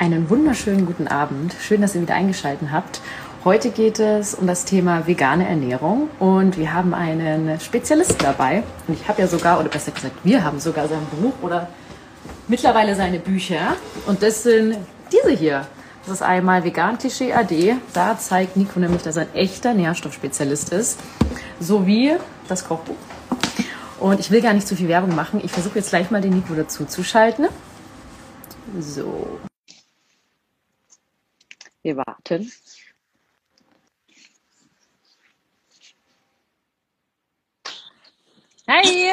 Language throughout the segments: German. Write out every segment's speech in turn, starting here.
Einen wunderschönen guten Abend. Schön, dass ihr wieder eingeschaltet habt. Heute geht es um das Thema vegane Ernährung und wir haben einen Spezialisten dabei. Und ich habe ja sogar, oder besser gesagt, wir haben sogar sein Buch oder mittlerweile seine Bücher. Und das sind diese hier. Das ist einmal Vegan Klischee AD. Da zeigt Nico nämlich, dass er ein echter Nährstoffspezialist ist. Sowie das Kochbuch. Und ich will gar nicht zu viel Werbung machen. Ich versuche jetzt gleich mal den Nico dazu zu schalten. So. Wir warten. Hi!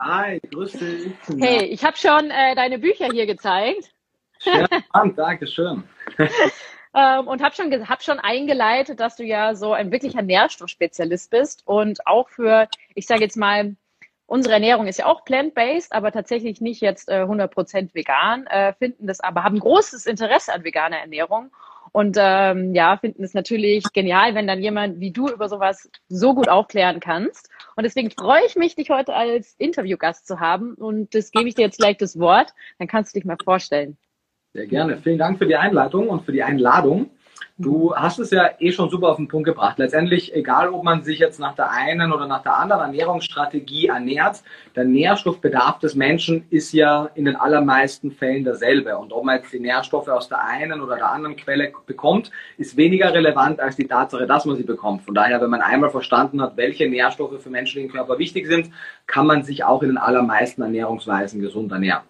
Hi, grüß dich. Hey, ich habe schon äh, deine Bücher hier gezeigt. Ja, danke schön. ähm, und habe schon, hab schon eingeleitet, dass du ja so ein wirklicher Nährstoffspezialist bist und auch für, ich sage jetzt mal, unsere Ernährung ist ja auch plant-based, aber tatsächlich nicht jetzt äh, 100% vegan, äh, finden das aber, haben großes Interesse an veganer Ernährung und ähm, ja, finden es natürlich genial, wenn dann jemand wie du über sowas so gut aufklären kannst. Und deswegen freue ich mich, dich heute als Interviewgast zu haben. Und das gebe ich dir jetzt gleich das Wort. Dann kannst du dich mal vorstellen. Sehr gerne. Vielen Dank für die Einleitung und für die Einladung. Du hast es ja eh schon super auf den Punkt gebracht. Letztendlich, egal ob man sich jetzt nach der einen oder nach der anderen Ernährungsstrategie ernährt, der Nährstoffbedarf des Menschen ist ja in den allermeisten Fällen derselbe. Und ob man jetzt die Nährstoffe aus der einen oder der anderen Quelle bekommt, ist weniger relevant als die Tatsache, dass man sie bekommt. Von daher, wenn man einmal verstanden hat, welche Nährstoffe für menschlichen Körper wichtig sind, kann man sich auch in den allermeisten Ernährungsweisen gesund ernähren.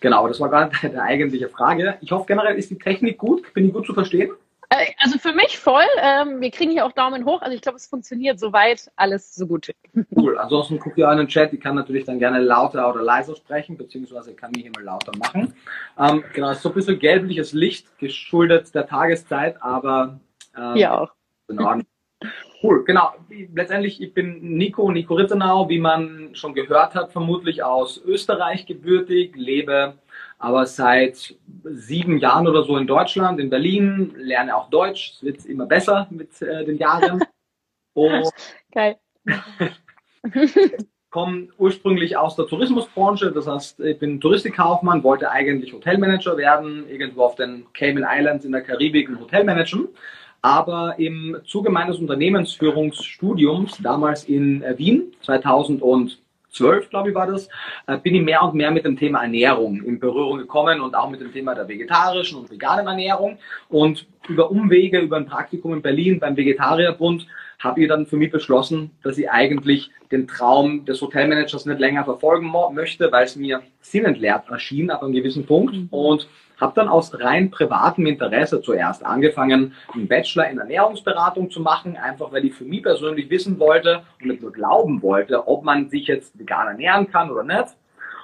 Genau, das war gerade eine eigentliche Frage. Ich hoffe, generell ist die Technik gut. Bin ich gut zu verstehen? Äh, also für mich voll. Ähm, wir kriegen hier auch Daumen hoch. Also ich glaube, es funktioniert soweit alles so gut. Cool. Ansonsten guckt ihr in den Chat. Die kann natürlich dann gerne lauter oder leiser sprechen, beziehungsweise kann mich mal lauter machen. Ähm, genau, so ein bisschen gelbliches Licht, geschuldet der Tageszeit, aber ähm, ja auch. In Ordnung. Cool, genau. Letztendlich, ich bin Nico, Nico Rittenau, wie man schon gehört hat, vermutlich aus Österreich gebürtig, lebe aber seit sieben Jahren oder so in Deutschland, in Berlin, lerne auch Deutsch. Es wird immer besser mit äh, den Jahren. Und Geil. komme ursprünglich aus der Tourismusbranche, das heißt, ich bin Touristikkaufmann, wollte eigentlich Hotelmanager werden, irgendwo auf den Cayman Islands in der Karibik ein Hotel managen. Aber im Zuge meines Unternehmensführungsstudiums, damals in äh, Wien, 2000 und 12, glaube ich, war das, äh, bin ich mehr und mehr mit dem Thema Ernährung in Berührung gekommen und auch mit dem Thema der vegetarischen und veganen Ernährung. Und über Umwege, über ein Praktikum in Berlin beim Vegetarierbund habe ich dann für mich beschlossen, dass ich eigentlich den Traum des Hotelmanagers nicht länger verfolgen möchte, weil es mir sinnentleert erschien ab einem gewissen Punkt. Mhm. Und habe dann aus rein privatem Interesse zuerst angefangen, einen Bachelor in Ernährungsberatung zu machen, einfach weil ich für mich persönlich wissen wollte und nicht nur glauben wollte, ob man sich jetzt vegan ernähren kann oder nicht.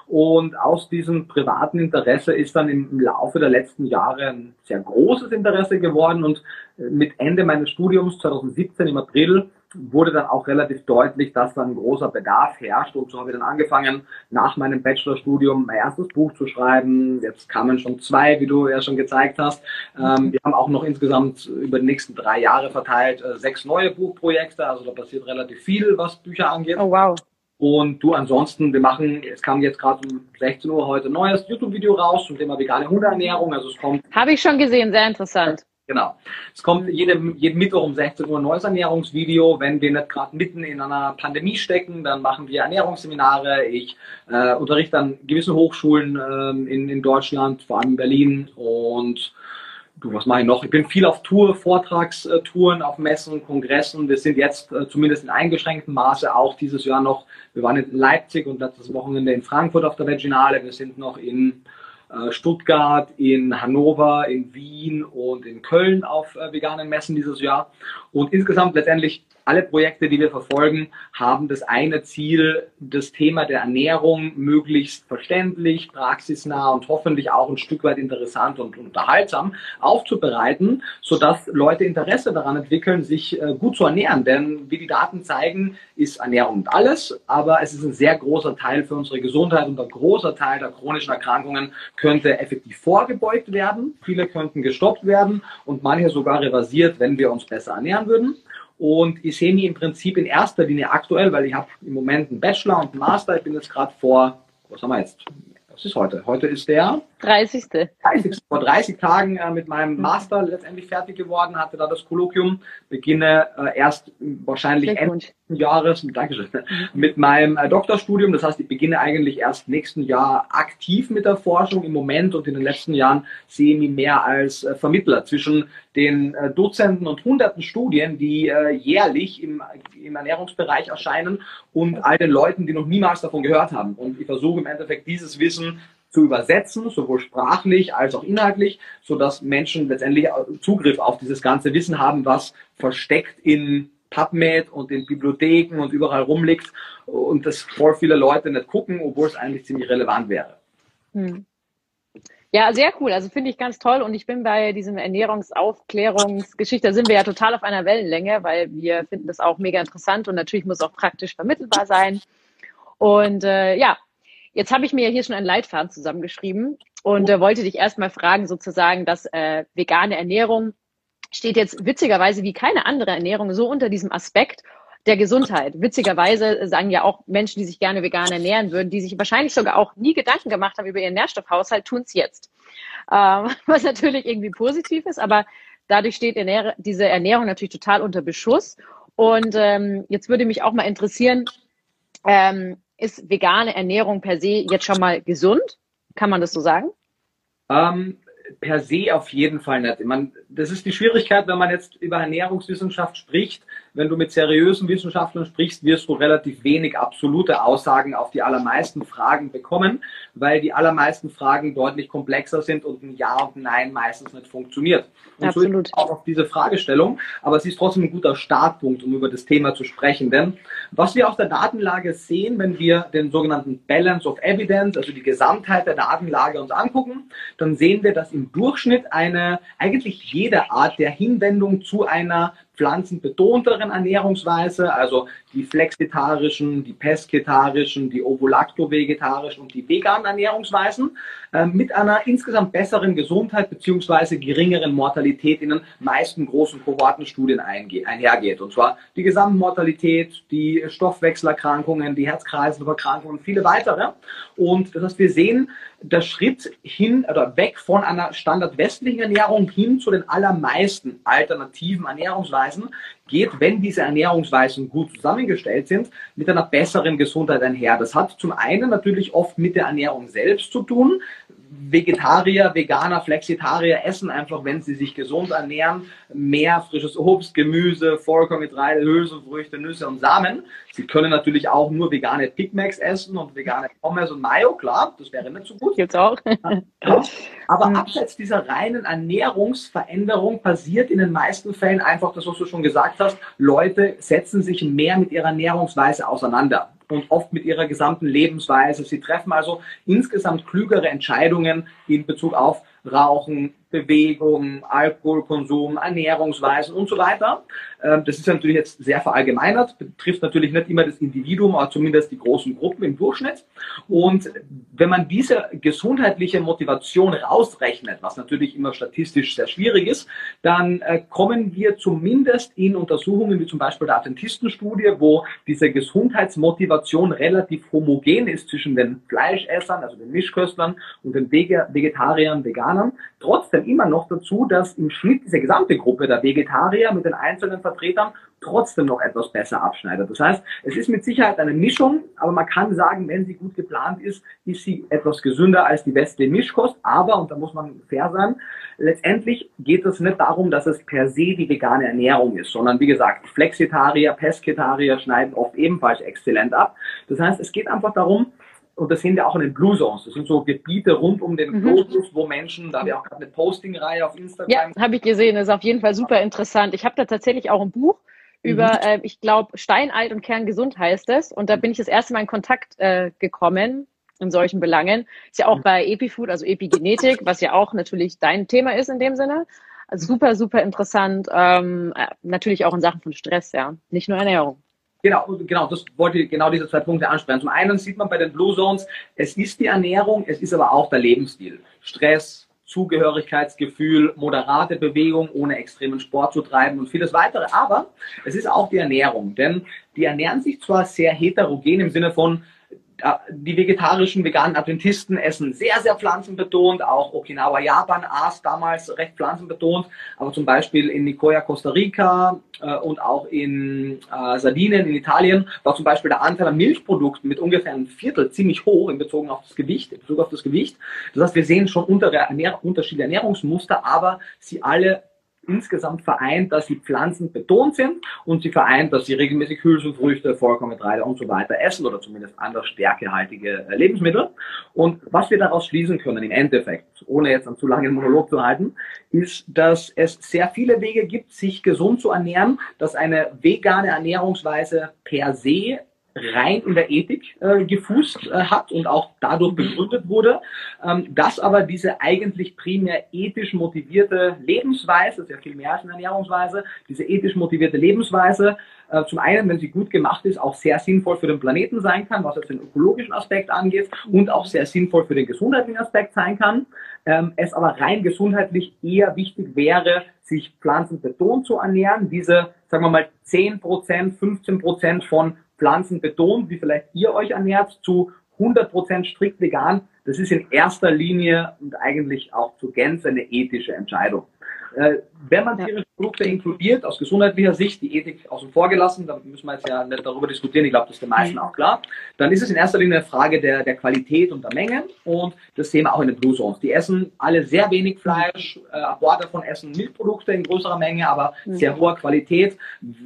Und aus diesem privaten Interesse ist dann im, Laufe der letzten Jahre ein sehr großes Interesse geworden und äh, mit Ende meines Studiums 2017 im April wurde dann auch relativ deutlich, dass dann ein großer Bedarf herrscht. Und so habe ich dann angefangen, nach meinem Bachelorstudium mein erstes Buch zu schreiben. Jetzt kamen schon zwei, wie du ja schon gezeigt hast. Ähm, wir haben auch noch insgesamt über die nächsten drei Jahre verteilt äh, sechs neue Buchprojekte. Also da passiert relativ viel, was Bücher angeht. Oh wow. Und du ansonsten, wir machen, es kam jetzt gerade um 16 Uhr heute ein neues YouTube-Video raus zum Thema vegane Hundeernährung. Also es kommt. Habe ich schon gesehen, sehr interessant. Genau. Es kommt jeden, jeden Mittwoch um 16 Uhr ein neues Ernährungsvideo. Wenn wir nicht gerade mitten in einer Pandemie stecken, dann machen wir Ernährungsseminare. Ich äh, unterrichte an gewissen Hochschulen ähm, in, in Deutschland, vor allem in Berlin. Und du, was mache ich noch? Ich bin viel auf Tour, Vortragstouren, auf Messen, Kongressen. Wir sind jetzt äh, zumindest in eingeschränktem Maße auch dieses Jahr noch. Wir waren in Leipzig und letztes Wochenende in Frankfurt auf der Veginale. Wir sind noch in äh, Stuttgart, in Hannover, in Wien und in Köln auf äh, veganen Messen dieses Jahr. Und insgesamt letztendlich alle Projekte, die wir verfolgen, haben das eine Ziel, das Thema der Ernährung möglichst verständlich, praxisnah und hoffentlich auch ein Stück weit interessant und unterhaltsam aufzubereiten, sodass Leute Interesse daran entwickeln, sich äh, gut zu ernähren. Denn wie die Daten zeigen, ist Ernährung alles, aber es ist ein sehr großer Teil für unsere Gesundheit und ein großer Teil der chronischen Erkrankungen könnte effektiv vorgebeugt werden. Viele könnten gestoppt werden und manche sogar reversiert, wenn wir uns besser ernähren würden. Und ich sehe mich im Prinzip in erster Linie aktuell, weil ich habe im Moment einen Bachelor und einen Master. Ich bin jetzt gerade vor, was haben wir jetzt? Was ist heute? Heute ist der 30. 30. Vor 30 Tagen äh, mit meinem mhm. Master letztendlich fertig geworden, hatte da das Kolloquium, beginne äh, erst wahrscheinlich Ende Jahres, Dankeschön, mhm. mit meinem äh, Doktorstudium. Das heißt, ich beginne eigentlich erst nächsten Jahr aktiv mit der Forschung im Moment und in den letzten Jahren sehe ich mich mehr als äh, Vermittler zwischen den äh, Dutzenden und Hunderten Studien, die äh, jährlich im, im Ernährungsbereich erscheinen und all den Leuten, die noch niemals davon gehört haben. Und ich versuche im Endeffekt dieses Wissen zu übersetzen, sowohl sprachlich als auch inhaltlich, so dass Menschen letztendlich Zugriff auf dieses ganze Wissen haben, was versteckt in PubMed und in Bibliotheken und überall rumliegt und das voll viele Leute nicht gucken, obwohl es eigentlich ziemlich relevant wäre. Hm. Ja, sehr cool. Also finde ich ganz toll. Und ich bin bei diesem Ernährungsaufklärungsgeschichte, da sind wir ja total auf einer Wellenlänge, weil wir finden das auch mega interessant und natürlich muss auch praktisch vermittelbar sein. Und äh, ja, Jetzt habe ich mir ja hier schon einen Leitfaden zusammengeschrieben und äh, wollte dich erstmal fragen, sozusagen, dass äh, vegane Ernährung steht jetzt witzigerweise wie keine andere Ernährung so unter diesem Aspekt der Gesundheit. Witzigerweise sagen ja auch Menschen, die sich gerne vegan ernähren würden, die sich wahrscheinlich sogar auch nie Gedanken gemacht haben über ihren Nährstoffhaushalt, tun es jetzt. Ähm, was natürlich irgendwie positiv ist, aber dadurch steht Ernähr diese Ernährung natürlich total unter Beschuss. Und ähm, jetzt würde mich auch mal interessieren, ähm, ist vegane Ernährung per se jetzt schon mal gesund? Kann man das so sagen? Ähm, per se auf jeden Fall nicht. Ich meine, das ist die Schwierigkeit, wenn man jetzt über Ernährungswissenschaft spricht. Wenn du mit seriösen Wissenschaftlern sprichst, wirst du relativ wenig absolute Aussagen auf die allermeisten Fragen bekommen, weil die allermeisten Fragen deutlich komplexer sind und ein Ja und ein Nein meistens nicht funktioniert. Und Absolut. so auch auf diese Fragestellung. Aber es ist trotzdem ein guter Startpunkt, um über das Thema zu sprechen. Denn was wir auf der Datenlage sehen, wenn wir den sogenannten Balance of Evidence, also die Gesamtheit der Datenlage uns angucken, dann sehen wir, dass im Durchschnitt eine eigentlich jede Art der Hinwendung zu einer pflanzenbetonteren Ernährungsweise, also die flexitarischen, die pesketarischen, die ovulacto-vegetarischen und die veganen Ernährungsweisen, äh, mit einer insgesamt besseren Gesundheit beziehungsweise geringeren Mortalität in den meisten großen Kohortenstudien einhergeht. Und zwar die Gesamtmortalität, die Stoffwechselerkrankungen, die Herz-Kreislauf-Erkrankungen und viele weitere. Und das heißt, wir sehen, der Schritt hin oder weg von einer standardwestlichen Ernährung hin zu den allermeisten alternativen Ernährungsweisen geht, wenn diese Ernährungsweisen gut zusammengestellt sind, mit einer besseren Gesundheit einher. Das hat zum einen natürlich oft mit der Ernährung selbst zu tun. Vegetarier, Veganer, Flexitarier essen einfach, wenn sie sich gesund ernähren, mehr frisches Obst, Gemüse, Vollkorngetreide, Hülsenfrüchte, Nüsse und Samen. Sie können natürlich auch nur vegane Big Macs essen und vegane Pommes und Mayo, klar, das wäre nicht so gut. Gibt's auch. Aber hm. abseits dieser reinen Ernährungsveränderung passiert in den meisten Fällen einfach das, was du schon gesagt hast. Leute setzen sich mehr mit ihrer Ernährungsweise auseinander und oft mit ihrer gesamten Lebensweise. Sie treffen also insgesamt klügere Entscheidungen in Bezug auf Rauchen, Bewegung, Alkoholkonsum, Ernährungsweisen und so weiter. Ähm, das ist natürlich jetzt sehr verallgemeinert, betrifft natürlich nicht immer das Individuum, aber zumindest die großen Gruppen im Durchschnitt. Und wenn man diese gesundheitliche Motivation rausrechnet, was natürlich immer statistisch sehr schwierig ist, dann äh, kommen wir zumindest in Untersuchungen wie zum Beispiel der Adventistenstudie, wo diese Gesundheitsmotivation relativ homogen ist zwischen den Fleischessern, also den Mischköstlern und den Vegetariern, Veganern, trotzdem immer noch dazu, dass im Schnitt diese gesamte Gruppe der Vegetarier mit den einzelnen Vertretern trotzdem noch etwas besser abschneidet. Das heißt, es ist mit Sicherheit eine Mischung, aber man kann sagen, wenn sie gut geplant ist, ist sie etwas gesünder als die westliche Mischkost. Aber, und da muss man fair sein, letztendlich geht es nicht darum, dass es per se die vegane Ernährung ist, sondern wie gesagt, Flexitarier, Pesketarier schneiden oft ebenfalls exzellent ab. Das heißt, es geht einfach darum, und das sehen wir auch in den Blue Zones. Das sind so Gebiete rund um den mhm. Globus, wo Menschen, da haben wir auch gerade eine Posting-Reihe auf Instagram. Ja, habe ich gesehen. Das ist auf jeden Fall super interessant. Ich habe da tatsächlich auch ein Buch über, mhm. äh, ich glaube, Steinalt und Kerngesund heißt es. Und da bin ich das erste Mal in Kontakt äh, gekommen in solchen Belangen. Ist ja auch mhm. bei Epifood, also Epigenetik, was ja auch natürlich dein Thema ist in dem Sinne. Also super, super interessant. Ähm, äh, natürlich auch in Sachen von Stress, ja. Nicht nur Ernährung. Genau, genau, das wollte ich genau diese zwei Punkte ansprechen. Zum einen sieht man bei den Blue Zones, es ist die Ernährung, es ist aber auch der Lebensstil. Stress, Zugehörigkeitsgefühl, moderate Bewegung, ohne extremen Sport zu treiben und vieles weitere. Aber es ist auch die Ernährung, denn die ernähren sich zwar sehr heterogen im Sinne von, die vegetarischen, veganen Adventisten essen sehr, sehr pflanzenbetont. Auch Okinawa, Japan aß damals recht pflanzenbetont. Aber zum Beispiel in Nicoya, Costa Rica äh, und auch in äh, Sardinien, in Italien, war zum Beispiel der Anteil an Milchprodukten mit ungefähr einem Viertel ziemlich hoch in Bezug auf das Gewicht. In Bezug auf das Gewicht. Das heißt, wir sehen schon untere Ernähr unterschiedliche Ernährungsmuster, aber sie alle insgesamt vereint, dass sie pflanzenbetont sind und sie vereint, dass sie regelmäßig Hülsenfrüchte, Vollkorngetreide und so weiter essen oder zumindest andere stärkehaltige äh, Lebensmittel. Und was wir daraus schließen können im Endeffekt, ohne jetzt einen zu langen Monolog zu halten, ist, dass es sehr viele Wege gibt, sich gesund zu ernähren, dass eine vegane Ernährungsweise per se rein in der Ethik äh, gefußt äh, hat und auch dadurch begründet wurde, ähm, dass aber diese eigentlich primär ethisch motivierte Lebensweise, sehr viel mehr als eine Ernährungsweise, diese ethisch motivierte Lebensweise äh, zum einen, wenn sie gut gemacht ist, auch sehr sinnvoll für den Planeten sein kann, was jetzt den ökologischen Aspekt angeht und auch sehr sinnvoll für den gesundheitlichen Aspekt sein kann. Ähm, es aber rein gesundheitlich eher wichtig wäre, sich pflanzenbetont zu ernähren, diese, sagen wir mal, 10% 15% von Pflanzen betont, wie vielleicht ihr euch ernährt, zu 100% strikt vegan, das ist in erster Linie und eigentlich auch zur Gänze eine ethische Entscheidung. Äh, wenn man tierische Produkte inkludiert, aus gesundheitlicher Sicht, die Ethik außen vor gelassen, da müssen wir jetzt ja nicht darüber diskutieren, ich glaube, das ist den meisten mhm. auch klar, dann ist es in erster Linie eine Frage der, der Qualität und der Menge und das sehen wir auch in den Blue Zones. Die essen alle sehr wenig Fleisch, äh, paar davon essen Milchprodukte in größerer Menge, aber mhm. sehr hoher Qualität,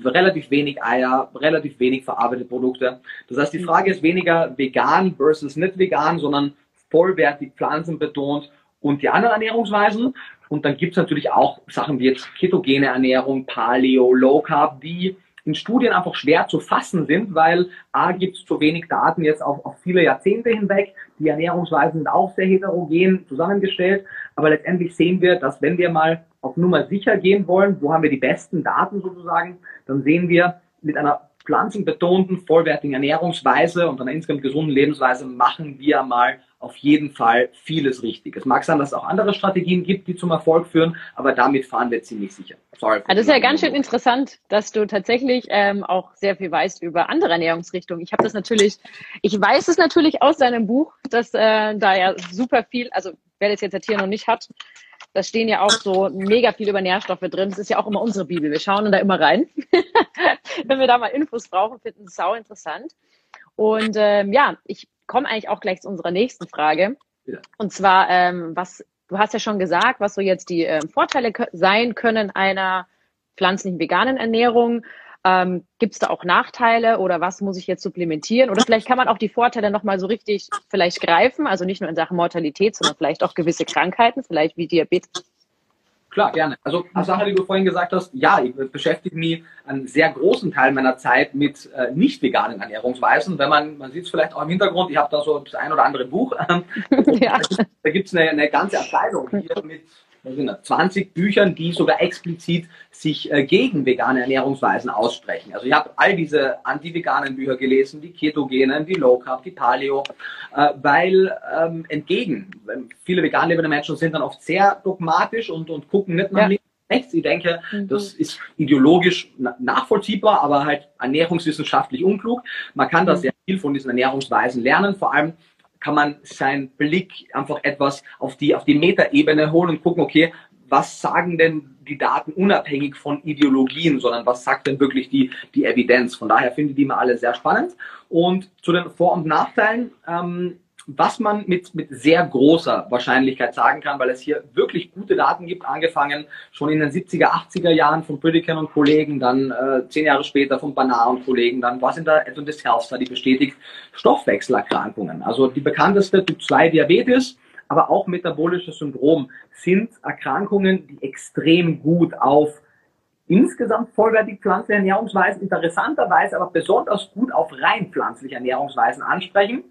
relativ wenig Eier, relativ wenig verarbeitete Produkte. Das heißt, die mhm. Frage ist weniger vegan versus nicht vegan, sondern vollwertig pflanzenbetont und die anderen Ernährungsweisen. Und dann gibt es natürlich auch Sachen wie jetzt ketogene Ernährung, Paleo, Low Carb, die in Studien einfach schwer zu fassen sind, weil A gibt es zu wenig Daten jetzt auf, auf viele Jahrzehnte hinweg. Die Ernährungsweisen sind auch sehr heterogen zusammengestellt. Aber letztendlich sehen wir, dass wenn wir mal auf Nummer sicher gehen wollen, wo haben wir die besten Daten sozusagen, dann sehen wir, mit einer pflanzenbetonten, vollwertigen Ernährungsweise und einer insgesamt gesunden Lebensweise machen wir mal auf jeden Fall vieles richtig. Es mag sein, dass es auch andere Strategien gibt, die zum Erfolg führen, aber damit fahren wir ziemlich sicher. Sorry. Also das ist ja ganz schön interessant, dass du tatsächlich ähm, auch sehr viel weißt über andere Ernährungsrichtungen. Ich habe das natürlich, ich weiß es natürlich aus deinem Buch, dass äh, da ja super viel, also wer das jetzt hier noch nicht hat, da stehen ja auch so mega viel über Nährstoffe drin. Das ist ja auch immer unsere Bibel. Wir schauen da immer rein. Wenn wir da mal Infos brauchen, finden es sau interessant. Und ähm, ja, ich komme eigentlich auch gleich zu unserer nächsten Frage. Ja. Und zwar, ähm, was, du hast ja schon gesagt, was so jetzt die ähm, Vorteile sein können einer pflanzlichen veganen Ernährung. Ähm, Gibt es da auch Nachteile oder was muss ich jetzt supplementieren? Oder vielleicht kann man auch die Vorteile nochmal so richtig vielleicht greifen, also nicht nur in Sachen Mortalität, sondern vielleicht auch gewisse Krankheiten, vielleicht wie Diabetes Klar, gerne. Also eine Sache, die du vorhin gesagt hast, ja, ich beschäftige mich einen sehr großen Teil meiner Zeit mit äh, nicht veganen Ernährungsweisen. Wenn man, man sieht es vielleicht auch im Hintergrund, ich habe da so das ein oder andere Buch. ja. Da gibt es eine, eine ganze Abteilung hier mit 20 Büchern, die sogar explizit sich äh, gegen vegane Ernährungsweisen aussprechen. Also ich habe all diese anti-veganen Bücher gelesen, die ketogenen, die Low Carb, die Paleo, äh, weil ähm, entgegen, viele vegan lebende Menschen sind dann oft sehr dogmatisch und, und gucken nicht nach ja. links rechts. Ich denke, mhm. das ist ideologisch nachvollziehbar, aber halt ernährungswissenschaftlich unklug. Man kann da mhm. sehr viel von diesen Ernährungsweisen lernen, vor allem kann man seinen Blick einfach etwas auf die, auf die Metaebene holen und gucken, okay, was sagen denn die Daten unabhängig von Ideologien, sondern was sagt denn wirklich die, die Evidenz? Von daher finde ich die mal alle sehr spannend. Und zu den Vor- und Nachteilen, ähm, was man mit, mit sehr großer Wahrscheinlichkeit sagen kann, weil es hier wirklich gute Daten gibt, angefangen schon in den 70er, 80er Jahren von Pritikin und Kollegen, dann äh, zehn Jahre später von Banar und Kollegen, dann was in der Adventist Health Study bestätigt, Stoffwechselerkrankungen. Also die bekannteste Typ 2 Diabetes, aber auch metabolisches Syndrom sind Erkrankungen, die extrem gut auf insgesamt vollwertig pflanzliche Ernährungsweisen, interessanterweise aber besonders gut auf rein pflanzliche Ernährungsweisen ansprechen.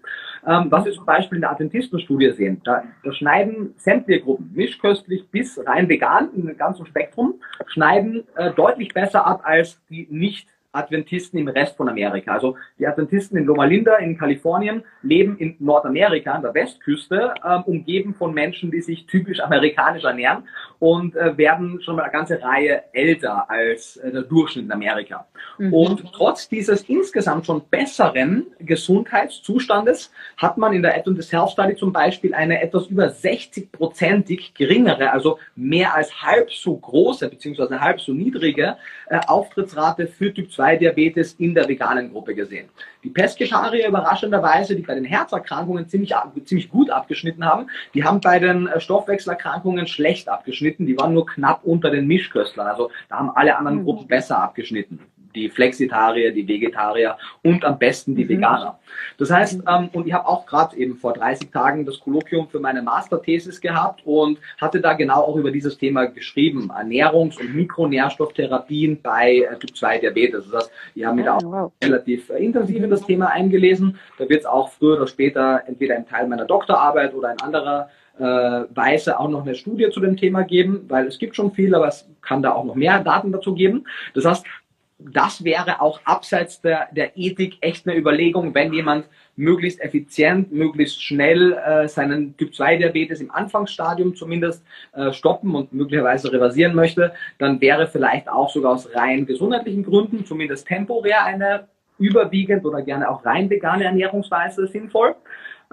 Ähm, was wir zum Beispiel in der Adventistenstudie sehen. Da, da schneiden sämtliche Gruppen, mischköstlich bis rein vegan, im ganzen Spektrum, schneiden äh, deutlich besser ab als die nicht Adventisten im Rest von Amerika. Also die Adventisten in Loma Linda in Kalifornien leben in Nordamerika an der Westküste, ähm, umgeben von Menschen, die sich typisch amerikanisch ernähren. und äh, werden schon mal eine ganze Reihe älter als äh, der Durchschnitt in Amerika. Mhm. Und trotz dieses insgesamt schon besseren Gesundheitszustandes hat man in der Ad the Health Study zum Beispiel eine etwas über 60-prozentig geringere, also mehr als halb so große beziehungsweise halb so niedrige äh, Auftrittsrate für Typ 2 Diabetes in der veganen Gruppe gesehen. Die Pesketarier überraschenderweise, die bei den Herzerkrankungen ziemlich, ziemlich gut abgeschnitten haben, die haben bei den äh, Stoffwechselerkrankungen schlecht abgeschnitten. Die waren nur knapp unter den Mischköstlern. Also da haben alle anderen mhm. Gruppen besser abgeschnitten die Flexitarier, die Vegetarier und am besten die mhm. Veganer. Das heißt, ähm, und ich habe auch gerade eben vor 30 Tagen das Kolloquium für meine Masterthesis gehabt und hatte da genau auch über dieses Thema geschrieben, Ernährungs- und Mikronährstofftherapien bei äh, Typ 2 Diabetes. Das heißt, ich habe mich da auch relativ äh, intensiv in das Thema eingelesen. Da wird es auch früher oder später entweder ein Teil meiner Doktorarbeit oder ein anderer äh, Weise auch noch eine Studie zu dem Thema geben, weil es gibt schon viel, aber es kann da auch noch mehr Daten dazu geben. Das heißt, das wäre auch abseits der, der Ethik echt eine Überlegung, wenn jemand möglichst effizient, möglichst schnell äh, seinen Typ-2-Diabetes im Anfangsstadium zumindest äh, stoppen und möglicherweise reversieren möchte, dann wäre vielleicht auch sogar aus rein gesundheitlichen Gründen, zumindest temporär, eine überwiegend oder gerne auch rein vegane Ernährungsweise sinnvoll.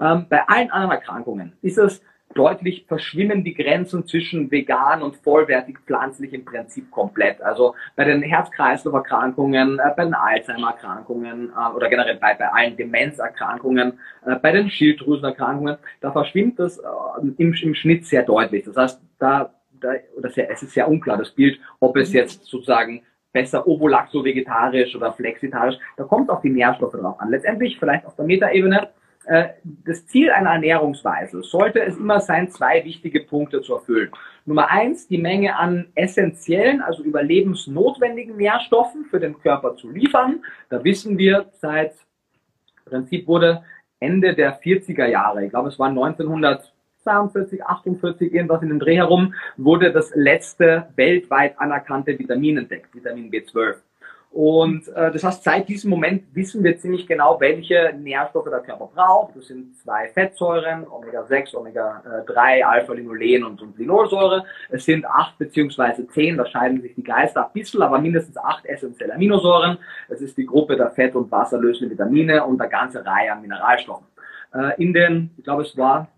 Ähm, bei allen anderen Erkrankungen ist es deutlich verschwimmen die Grenzen zwischen vegan und vollwertig pflanzlich im Prinzip komplett. Also bei den Herz-Kreislauf-Erkrankungen, äh, bei den Alzheimer-Erkrankungen äh, oder generell bei, bei allen Demenzerkrankungen, äh, bei den Schilddrüsenerkrankungen, da verschwimmt das äh, im, im Schnitt sehr deutlich. Das heißt, da, da oder sehr, es ist sehr unklar das Bild, ob es jetzt sozusagen besser ovolacto-vegetarisch oder flexitarisch, da kommt auch die Nährstoffe drauf an. Letztendlich vielleicht auf der Metaebene äh, das Ziel einer Ernährungsweise sollte es immer sein, zwei wichtige Punkte zu erfüllen. Nummer eins, die Menge an essentiellen, also überlebensnotwendigen Nährstoffen für den Körper zu liefern. Da wissen wir seit, im Prinzip wurde Ende der 40er Jahre, ich glaube es war 1942, 48, irgendwas in den Dreh herum, wurde das letzte weltweit anerkannte Vitamin entdeckt, Vitamin B12. Und äh, das heißt, seit diesem Moment wissen wir ziemlich genau, welche Nährstoffe der Körper braucht. Das sind zwei Fettsäuren, Omega-6, Omega-3, Alpha-Linolen und, und Linolsäure. Es sind acht beziehungsweise zehn, da scheiden sich die Geister ein bisschen, aber mindestens acht essentielle Aminosäuren. Es ist die Gruppe der Fett- und wasserlösenden Vitamine und eine ganze Reihe an Mineralstoffen. Äh, in den, ich glaube es war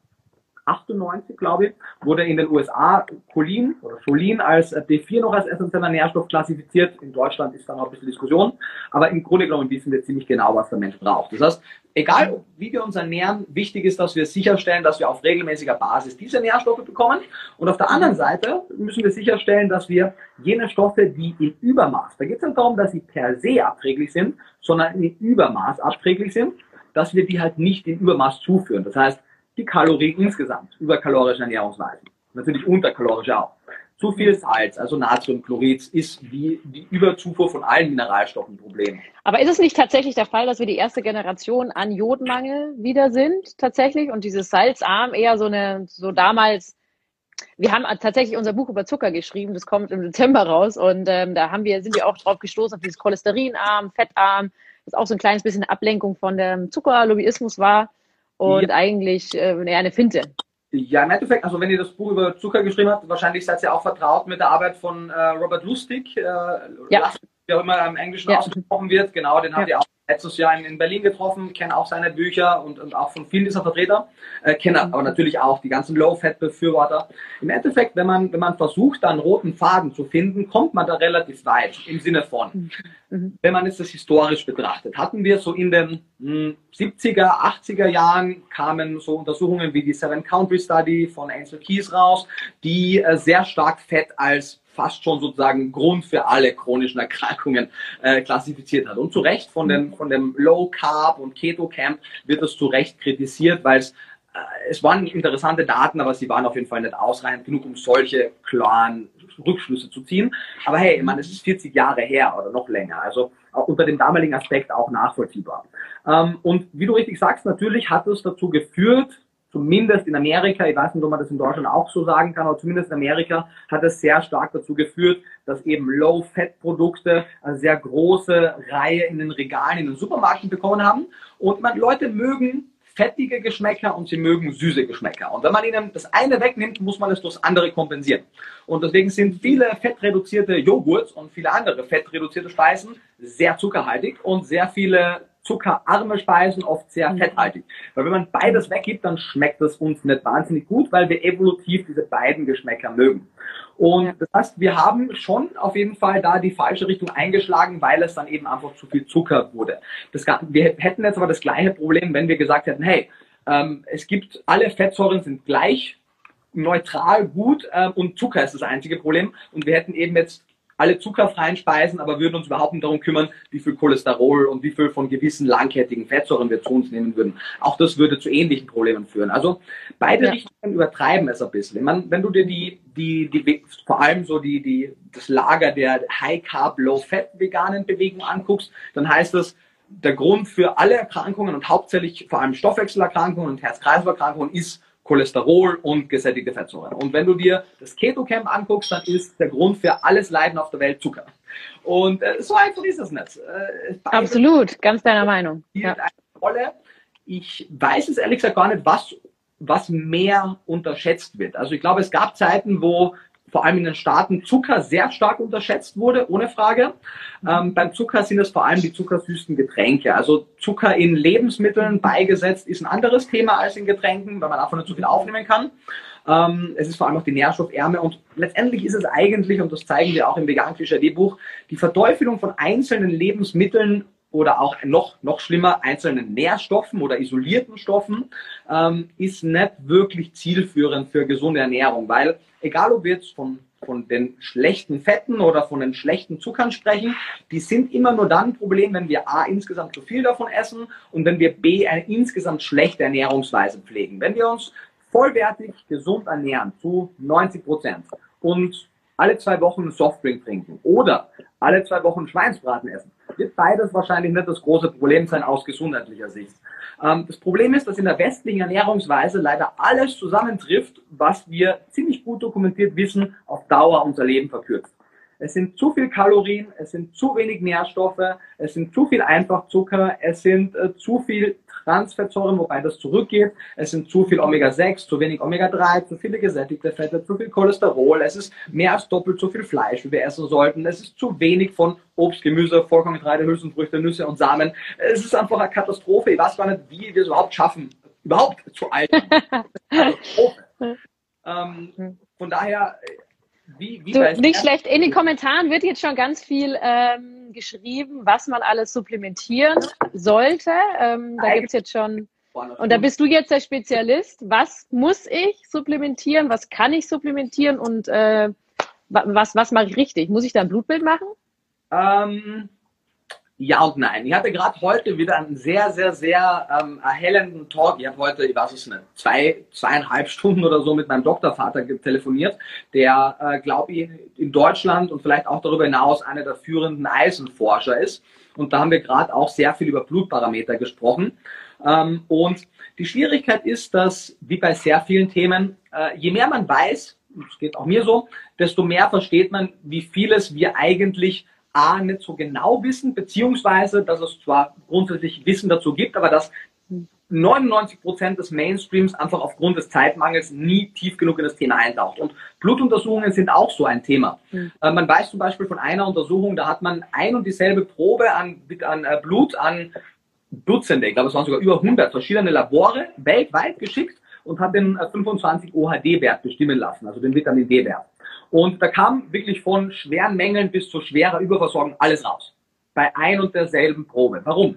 98, glaube ich, wurde in den USA Cholin oder Cholin als B4 noch als essentieller Nährstoff klassifiziert. In Deutschland ist da noch ein bisschen Diskussion. Aber im Grunde genommen wissen wir ziemlich genau, was der Mensch braucht. Das heißt, egal wie wir uns ernähren, wichtig ist, dass wir sicherstellen, dass wir auf regelmäßiger Basis diese Nährstoffe bekommen. Und auf der anderen Seite müssen wir sicherstellen, dass wir jene Stoffe, die im Übermaß, da geht es nicht darum, dass sie per se abträglich sind, sondern im Übermaß abträglich sind, dass wir die halt nicht in Übermaß zuführen. Das heißt, die Kalorien insgesamt über kalorische Ernährungsweisen. Natürlich unterkalorische auch. Zu viel Salz, also Natriumchlorid, ist wie die Überzufuhr von allen Mineralstoffen ein Problem. Aber ist es nicht tatsächlich der Fall, dass wir die erste Generation an Jodmangel wieder sind, tatsächlich? Und dieses Salzarm eher so eine, so damals, wir haben tatsächlich unser Buch über Zucker geschrieben, das kommt im Dezember raus und ähm, da haben wir, sind wir auch drauf gestoßen, auf dieses Cholesterinarm, Fettarm, das auch so ein kleines bisschen Ablenkung von dem Zuckerlobbyismus war und ja. eigentlich äh, eine Finte. Ja, im Endeffekt, also wenn ihr das Buch über Zucker geschrieben habt, wahrscheinlich seid ihr auch vertraut mit der Arbeit von äh, Robert Lustig, äh, ja. wie auch immer im Englischen ja. ausgesprochen wird. Genau, den habt ihr auch letztes Jahr in, in Berlin getroffen, kenne auch seine Bücher und, und auch von vielen dieser Vertreter, äh, kenne aber natürlich auch die ganzen Low-Fat-Befürworter. Im Endeffekt, wenn man, wenn man versucht, da einen roten Faden zu finden, kommt man da relativ weit im Sinne von, mhm. mhm. wenn man es das historisch betrachtet, hatten wir so in den mh, 70er, 80er Jahren kamen so Untersuchungen wie die Seven Country Study von Ansel Keys raus, die äh, sehr stark Fett als fast schon sozusagen Grund für alle chronischen Erkrankungen äh, klassifiziert hat. Und zu Recht von dem, von dem Low Carb und Keto Camp wird das zu Recht kritisiert, weil es äh, es waren interessante Daten, aber sie waren auf jeden Fall nicht ausreichend genug, um solche klaren Rückschlüsse zu ziehen. Aber hey, meine, es ist 40 Jahre her oder noch länger. Also unter dem damaligen Aspekt auch nachvollziehbar. Ähm, und wie du richtig sagst, natürlich hat es dazu geführt, zumindest in Amerika, ich weiß nicht, ob man das in Deutschland auch so sagen kann, aber zumindest in Amerika hat es sehr stark dazu geführt, dass eben Low-Fat-Produkte eine sehr große Reihe in den Regalen, in den Supermärkten bekommen haben. Und man, Leute mögen fettige Geschmäcker und sie mögen süße Geschmäcker. Und wenn man ihnen das eine wegnimmt, muss man es durchs andere kompensieren. Und deswegen sind viele fettreduzierte Joghurts und viele andere fettreduzierte Speisen sehr zuckerhaltig und sehr viele zuckerarme Speisen oft sehr mhm. fetthaltig. Weil wenn man beides weggibt, dann schmeckt das uns nicht wahnsinnig gut, weil wir evolutiv diese beiden Geschmäcker mögen. Und das heißt, wir haben schon auf jeden Fall da die falsche Richtung eingeschlagen, weil es dann eben einfach zu viel Zucker wurde. Das, wir hätten jetzt aber das gleiche Problem, wenn wir gesagt hätten, hey, ähm, es gibt, alle Fettsäuren sind gleich neutral gut ähm, und Zucker ist das einzige Problem. Und wir hätten eben jetzt alle zuckerfreien Speisen, aber würden uns überhaupt nicht darum kümmern, wie viel Cholesterol und wie viel von gewissen langkettigen Fettsäuren wir zu uns nehmen würden. Auch das würde zu ähnlichen Problemen führen. Also beide ja. Richtungen übertreiben es ein bisschen. Meine, wenn du dir die, die, die, vor allem so die, die, das Lager der High Carb, Low Fat veganen Bewegungen anguckst, dann heißt das, der Grund für alle Erkrankungen und hauptsächlich vor allem Stoffwechselerkrankungen und Herz-Kreislauf-Erkrankungen ist Cholesterol und gesättigte Fettsäuren. Und wenn du dir das Keto-Camp anguckst, dann ist der Grund für alles Leiden auf der Welt Zucker. Und äh, so einfach ist es nicht. Äh, Absolut, ganz deiner Meinung. Ja. Eine Rolle. Ich weiß es ehrlich gesagt gar nicht, was, was mehr unterschätzt wird. Also ich glaube, es gab Zeiten, wo vor allem in den Staaten Zucker sehr stark unterschätzt wurde, ohne Frage. Ähm, beim Zucker sind es vor allem die zuckersüßen Getränke. Also Zucker in Lebensmitteln beigesetzt ist ein anderes Thema als in Getränken, weil man davon nicht so viel aufnehmen kann. Ähm, es ist vor allem auch die Nährstoffärme und letztendlich ist es eigentlich, und das zeigen wir auch im vegan buch die Verteufelung von einzelnen Lebensmitteln oder auch noch, noch schlimmer, einzelnen Nährstoffen oder isolierten Stoffen, ähm, ist nicht wirklich zielführend für gesunde Ernährung, weil egal ob wir jetzt von, von den schlechten Fetten oder von den schlechten Zuckern sprechen, die sind immer nur dann ein Problem, wenn wir A, insgesamt zu viel davon essen und wenn wir B, eine insgesamt schlechte Ernährungsweise pflegen. Wenn wir uns vollwertig gesund ernähren zu 90 Prozent und alle zwei Wochen Softdrink trinken oder alle zwei Wochen Schweinsbraten essen, wird beides wahrscheinlich nicht das große Problem sein aus gesundheitlicher Sicht. Ähm, das Problem ist, dass in der westlichen Ernährungsweise leider alles zusammentrifft, was wir ziemlich gut dokumentiert wissen, auf Dauer unser Leben verkürzt. Es sind zu viel Kalorien, es sind zu wenig Nährstoffe, es sind zu viel Einfachzucker, es sind äh, zu viel Transfettsäuren, wobei das zurückgeht, es sind zu viel Omega-6, zu wenig Omega-3, zu viele gesättigte Fette, zu viel Cholesterol, es ist mehr als doppelt so viel Fleisch, wie wir essen sollten, es ist zu wenig von Obst, Gemüse, Vollkorngetreide, Hülsenfrüchte, Nüsse und Samen. Es ist einfach eine Katastrophe. Ich weiß gar nicht, wie wir es überhaupt schaffen, überhaupt zu altern. ähm, von daher wie, wie du, nicht schlecht. In den Kommentaren wird jetzt schon ganz viel ähm, geschrieben, was man alles supplementieren sollte. Ähm, da gibt es jetzt schon. Und da bist du jetzt der Spezialist. Was muss ich supplementieren? Was kann ich supplementieren? Und äh, was, was mache ich richtig? Muss ich da ein Blutbild machen? Ähm, ja und nein. Ich hatte gerade heute wieder einen sehr, sehr, sehr ähm, erhellenden Talk. Ich habe heute, ich weiß es nicht, zwei, zweieinhalb Stunden oder so mit meinem Doktorvater telefoniert, der, äh, glaube ich, in Deutschland und vielleicht auch darüber hinaus einer der führenden Eisenforscher ist. Und da haben wir gerade auch sehr viel über Blutparameter gesprochen. Ähm, und die Schwierigkeit ist, dass, wie bei sehr vielen Themen, äh, je mehr man weiß, es geht auch mir so, desto mehr versteht man, wie vieles wir eigentlich A, nicht so genau wissen, beziehungsweise, dass es zwar grundsätzlich Wissen dazu gibt, aber dass 99 Prozent des Mainstreams einfach aufgrund des Zeitmangels nie tief genug in das Thema eintaucht. Und Blutuntersuchungen sind auch so ein Thema. Mhm. Äh, man weiß zum Beispiel von einer Untersuchung, da hat man ein und dieselbe Probe an, an äh, Blut an Dutzende, ich glaube es waren sogar über 100 verschiedene Labore weltweit geschickt und hat den 25 OHD-Wert bestimmen lassen, also den Vitamin D-Wert. Und da kam wirklich von schweren Mängeln bis zu schwerer Überversorgung alles raus. Bei ein und derselben Probe. Warum?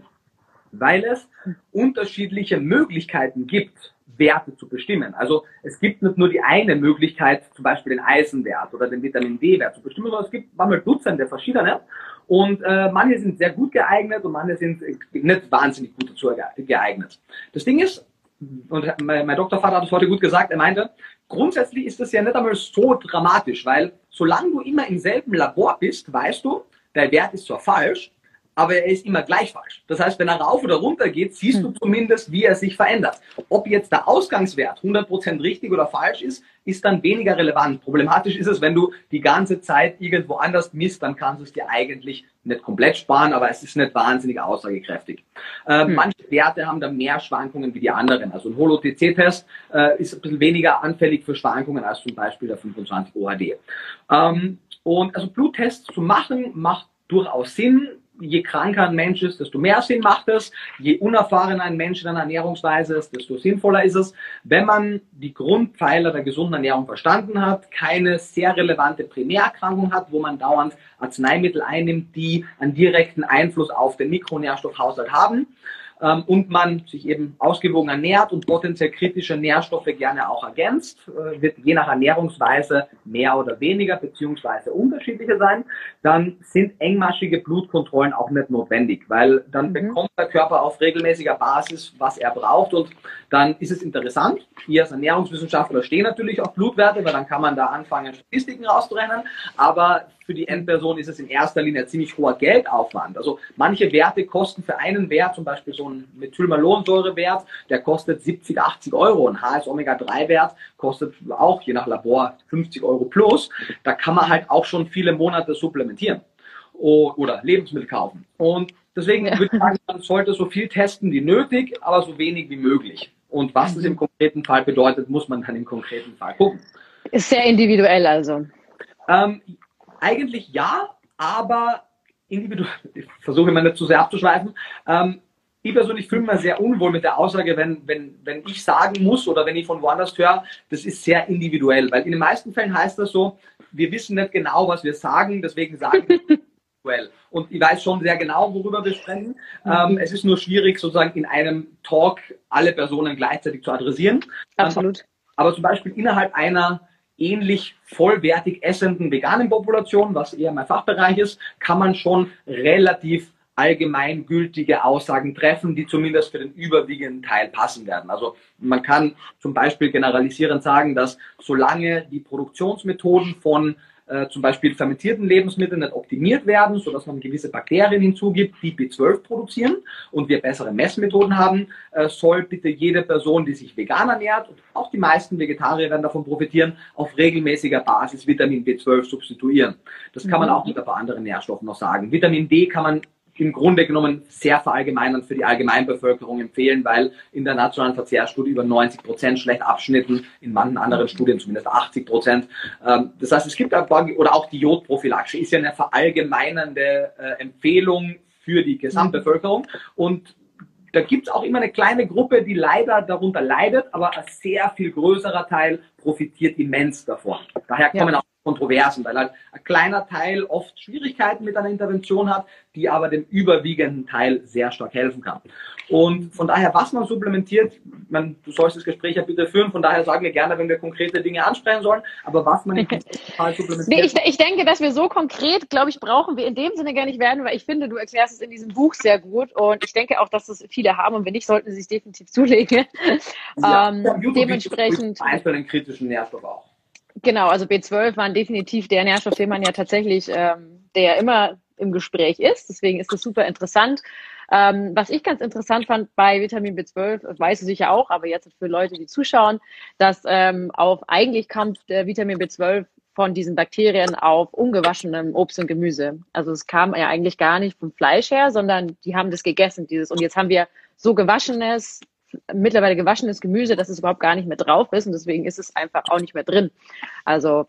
Weil es unterschiedliche Möglichkeiten gibt, Werte zu bestimmen. Also es gibt nicht nur die eine Möglichkeit, zum Beispiel den Eisenwert oder den Vitamin D-Wert zu bestimmen, sondern es gibt manchmal Dutzende verschiedene. Und äh, manche sind sehr gut geeignet und manche sind nicht wahnsinnig gut dazu geeignet. Das Ding ist, und mein, mein Doktorvater hat es heute gut gesagt, er meinte, grundsätzlich ist das ja nicht einmal so dramatisch, weil solange du immer im selben Labor bist, weißt du, der Wert ist zwar falsch, aber er ist immer gleich falsch. Das heißt, wenn er rauf oder runter geht, siehst du hm. zumindest, wie er sich verändert. Ob jetzt der Ausgangswert 100% richtig oder falsch ist, ist dann weniger relevant. Problematisch ist es, wenn du die ganze Zeit irgendwo anders misst, dann kannst du es dir eigentlich nicht komplett sparen, aber es ist nicht wahnsinnig aussagekräftig. Äh, hm. Manche Werte haben da mehr Schwankungen wie die anderen. Also ein Holo-TC-Test äh, ist ein bisschen weniger anfällig für Schwankungen als zum Beispiel der 25 OHD. Ähm, und also Bluttests zu machen, macht durchaus Sinn je kranker ein Mensch ist, desto mehr Sinn macht es. Je unerfahrener ein Mensch in einer Ernährungsweise ist, desto sinnvoller ist es. Wenn man die Grundpfeiler der gesunden Ernährung verstanden hat, keine sehr relevante Primärerkrankung hat, wo man dauernd Arzneimittel einnimmt, die einen direkten Einfluss auf den Mikronährstoffhaushalt haben, ähm, und man sich eben ausgewogen ernährt und potenziell kritische Nährstoffe gerne auch ergänzt, äh, wird je nach Ernährungsweise mehr oder weniger beziehungsweise unterschiedlicher sein, dann sind engmaschige Blutkontrollen auch nicht notwendig, weil dann mhm. bekommt der Körper auf regelmäßiger Basis, was er braucht und dann ist es interessant. Wir als Ernährungswissenschaftler stehen natürlich auf Blutwerte, weil dann kann man da anfangen, Statistiken rauszubrennen, aber für die Endperson ist es in erster Linie ein ziemlich hoher Geldaufwand. Also manche Werte kosten für einen Wert, zum Beispiel so ein Methylmalonsäurewert, der kostet 70, 80 Euro. Ein HS-Omega-3-Wert kostet auch je nach Labor 50 Euro plus. Da kann man halt auch schon viele Monate supplementieren oder Lebensmittel kaufen. Und deswegen ja. würde ich sagen, man sollte so viel testen wie nötig, aber so wenig wie möglich. Und was das im mhm. konkreten Fall bedeutet, muss man dann im konkreten Fall gucken. Ist sehr individuell also. Ähm, eigentlich ja, aber individuell, ich versuche immer nicht zu sehr abzuschweifen. Ähm, ich persönlich fühle mich sehr unwohl mit der Aussage, wenn, wenn, wenn ich sagen muss oder wenn ich von woanders höre, das ist sehr individuell, weil in den meisten Fällen heißt das so, wir wissen nicht genau, was wir sagen, deswegen sagen wir individuell. Und ich weiß schon sehr genau, worüber wir sprechen. Mhm. Ähm, es ist nur schwierig, sozusagen in einem Talk alle Personen gleichzeitig zu adressieren. Absolut. Aber zum Beispiel innerhalb einer ähnlich vollwertig essenden veganen Population, was eher mein Fachbereich ist, kann man schon relativ allgemeingültige Aussagen treffen, die zumindest für den überwiegenden Teil passen werden. Also man kann zum Beispiel generalisierend sagen, dass solange die Produktionsmethoden von äh, zum Beispiel fermentierten Lebensmitteln nicht optimiert werden, sodass man gewisse Bakterien hinzugibt, die B12 produzieren und wir bessere Messmethoden haben, äh, soll bitte jede Person, die sich vegan ernährt und auch die meisten Vegetarier werden davon profitieren, auf regelmäßiger Basis Vitamin B12 substituieren. Das kann man mhm. auch mit ein paar anderen Nährstoffen noch sagen. Vitamin D kann man im Grunde genommen sehr verallgemeinern für die Allgemeinbevölkerung empfehlen, weil in der nationalen Verzehrstudie über 90 Prozent schlecht abschnitten, in manchen anderen Studien zumindest 80 Prozent. Ähm, das heißt, es gibt ein paar, oder auch die Jodprophylaxe ist ja eine verallgemeinernde äh, Empfehlung für die Gesamtbevölkerung und da gibt es auch immer eine kleine Gruppe, die leider darunter leidet, aber ein sehr viel größerer Teil profitiert immens davon. Daher kommen ja. auch Kontroversen, weil halt ein kleiner Teil oft Schwierigkeiten mit einer Intervention hat, die aber dem überwiegenden Teil sehr stark helfen kann. Und von daher, was man supplementiert, man, du sollst das Gespräch ja bitte führen, von daher sagen wir gerne, wenn wir konkrete Dinge ansprechen sollen, aber was man im Fall supplementiert. Ich, ich denke, dass wir so konkret, glaube ich, brauchen wir in dem Sinne gar nicht werden, weil ich finde, du erklärst es in diesem Buch sehr gut und ich denke auch, dass das viele haben und wenn nicht, sollten sie sich definitiv zulegen. Ja, ähm, dementsprechend. Einzelnen kritischen Nährstoff auch. Genau, also B12 war definitiv der Nährstoff, den man ja tatsächlich, ähm, der immer im Gespräch ist. Deswegen ist das super interessant. Ähm, was ich ganz interessant fand bei Vitamin B12, das weißt du sicher auch, aber jetzt für Leute, die zuschauen, dass ähm, auf eigentlich kommt der Vitamin B12 von diesen Bakterien auf ungewaschenem Obst und Gemüse. Also es kam ja eigentlich gar nicht vom Fleisch her, sondern die haben das gegessen, dieses. Und jetzt haben wir so gewaschenes, mittlerweile gewaschenes Gemüse, dass es überhaupt gar nicht mehr drauf ist und deswegen ist es einfach auch nicht mehr drin. Also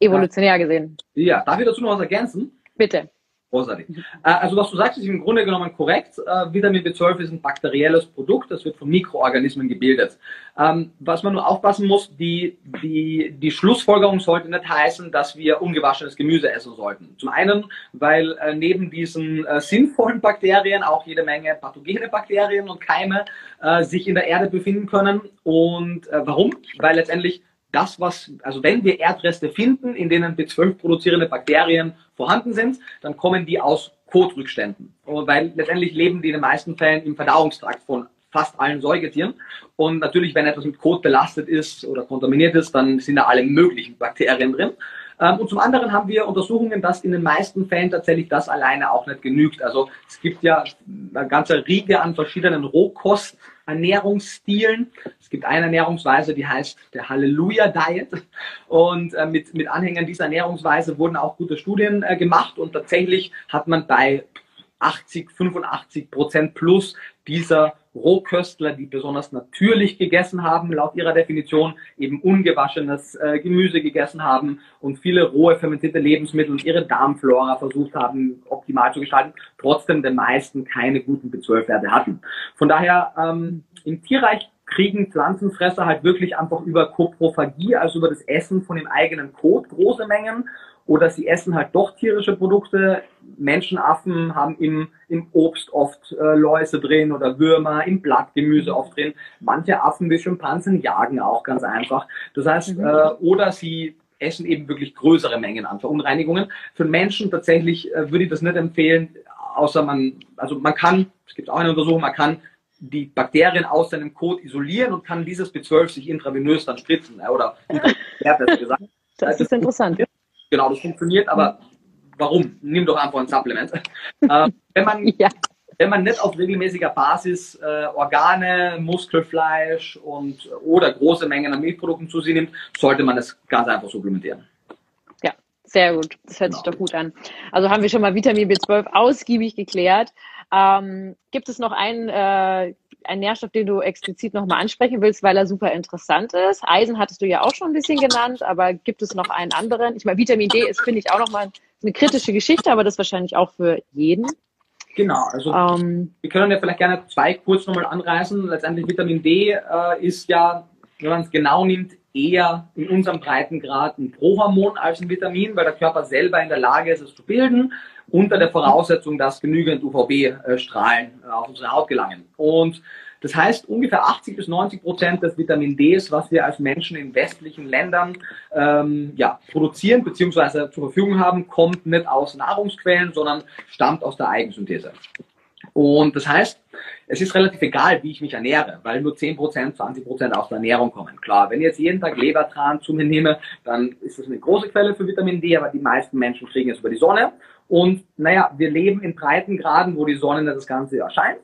evolutionär gesehen. Ja, darf ich dazu noch was ergänzen? Bitte. Großartig. Äh, also was du sagst, ist im Grunde genommen korrekt. Äh, Vitamin B12 ist ein bakterielles Produkt, das wird von Mikroorganismen gebildet. Ähm, was man nur aufpassen muss, die, die, die Schlussfolgerung sollte nicht heißen, dass wir ungewaschenes Gemüse essen sollten. Zum einen, weil äh, neben diesen sinnvollen Bakterien auch jede Menge pathogene Bakterien und Keime sich in der Erde befinden können. Und warum? Weil letztendlich das, was, also wenn wir Erdreste finden, in denen B12 produzierende Bakterien vorhanden sind, dann kommen die aus Kotrückständen. Weil letztendlich leben die in den meisten Fällen im Verdauungstrakt von fast allen Säugetieren. Und natürlich, wenn etwas mit Kot belastet ist oder kontaminiert ist, dann sind da alle möglichen Bakterien drin. Ähm, und zum anderen haben wir Untersuchungen, dass in den meisten Fällen tatsächlich das alleine auch nicht genügt. Also es gibt ja eine ganze Riege an verschiedenen Rohkost Ernährungsstilen. Es gibt eine Ernährungsweise, die heißt der Halleluja Diet. Und äh, mit, mit Anhängern dieser Ernährungsweise wurden auch gute Studien äh, gemacht und tatsächlich hat man bei 80, 85 Prozent plus dieser Rohköstler, die besonders natürlich gegessen haben, laut ihrer Definition eben ungewaschenes äh, Gemüse gegessen haben und viele rohe fermentierte Lebensmittel und ihre Darmflora versucht haben, optimal zu gestalten, trotzdem den meisten keine guten B12-Werte hatten. Von daher ähm, im Tierreich kriegen Pflanzenfresser halt wirklich einfach über Koprophagie, also über das Essen von dem eigenen Kot, große Mengen oder sie essen halt doch tierische Produkte. Menschenaffen haben im, im Obst oft äh, Läuse drin oder Würmer, im Blattgemüse oft drin. Manche Affen wie Schimpansen jagen auch ganz einfach. Das heißt, mhm. äh, oder sie essen eben wirklich größere Mengen an Verunreinigungen. Für Menschen tatsächlich äh, würde ich das nicht empfehlen, außer man, also man kann, es gibt auch eine Untersuchung, man kann die Bakterien aus seinem Kot isolieren und kann dieses B12 sich intravenös dann spritzen oder gesagt. Das ist interessant genau, das funktioniert, aber warum? Nimm doch einfach ein Supplement. äh, wenn, man, ja. wenn man nicht auf regelmäßiger Basis äh, Organe, Muskelfleisch und oder große Mengen an Milchprodukten zu sich nimmt, sollte man das ganz einfach supplementieren. Ja, sehr gut. Das hört genau. sich doch gut an. Also haben wir schon mal Vitamin B12 ausgiebig geklärt. Ähm, gibt es noch einen äh, ein Nährstoff, den du explizit nochmal ansprechen willst, weil er super interessant ist. Eisen hattest du ja auch schon ein bisschen genannt, aber gibt es noch einen anderen? Ich meine, Vitamin D ist, finde ich, auch nochmal eine kritische Geschichte, aber das wahrscheinlich auch für jeden. Genau, also ähm, wir können ja vielleicht gerne zwei kurz nochmal anreißen. Letztendlich Vitamin D äh, ist ja, wenn man es genau nimmt, eher in unserem Breitengrad ein Prohormon als ein Vitamin, weil der Körper selber in der Lage ist, es zu bilden unter der Voraussetzung, dass genügend UVB-Strahlen äh, auf unsere Haut gelangen. Und das heißt, ungefähr 80 bis 90 Prozent des Vitamin Ds, was wir als Menschen in westlichen Ländern ähm, ja, produzieren bzw. zur Verfügung haben, kommt nicht aus Nahrungsquellen, sondern stammt aus der Eigensynthese. Und das heißt, es ist relativ egal, wie ich mich ernähre, weil nur 10%, 20% aus der Ernährung kommen. Klar, wenn ich jetzt jeden Tag Lebertran zu mir nehme, dann ist das eine große Quelle für Vitamin D, aber die meisten Menschen kriegen es über die Sonne. Und naja, wir leben in Breitengraden, wo die Sonne das ganze Jahr scheint.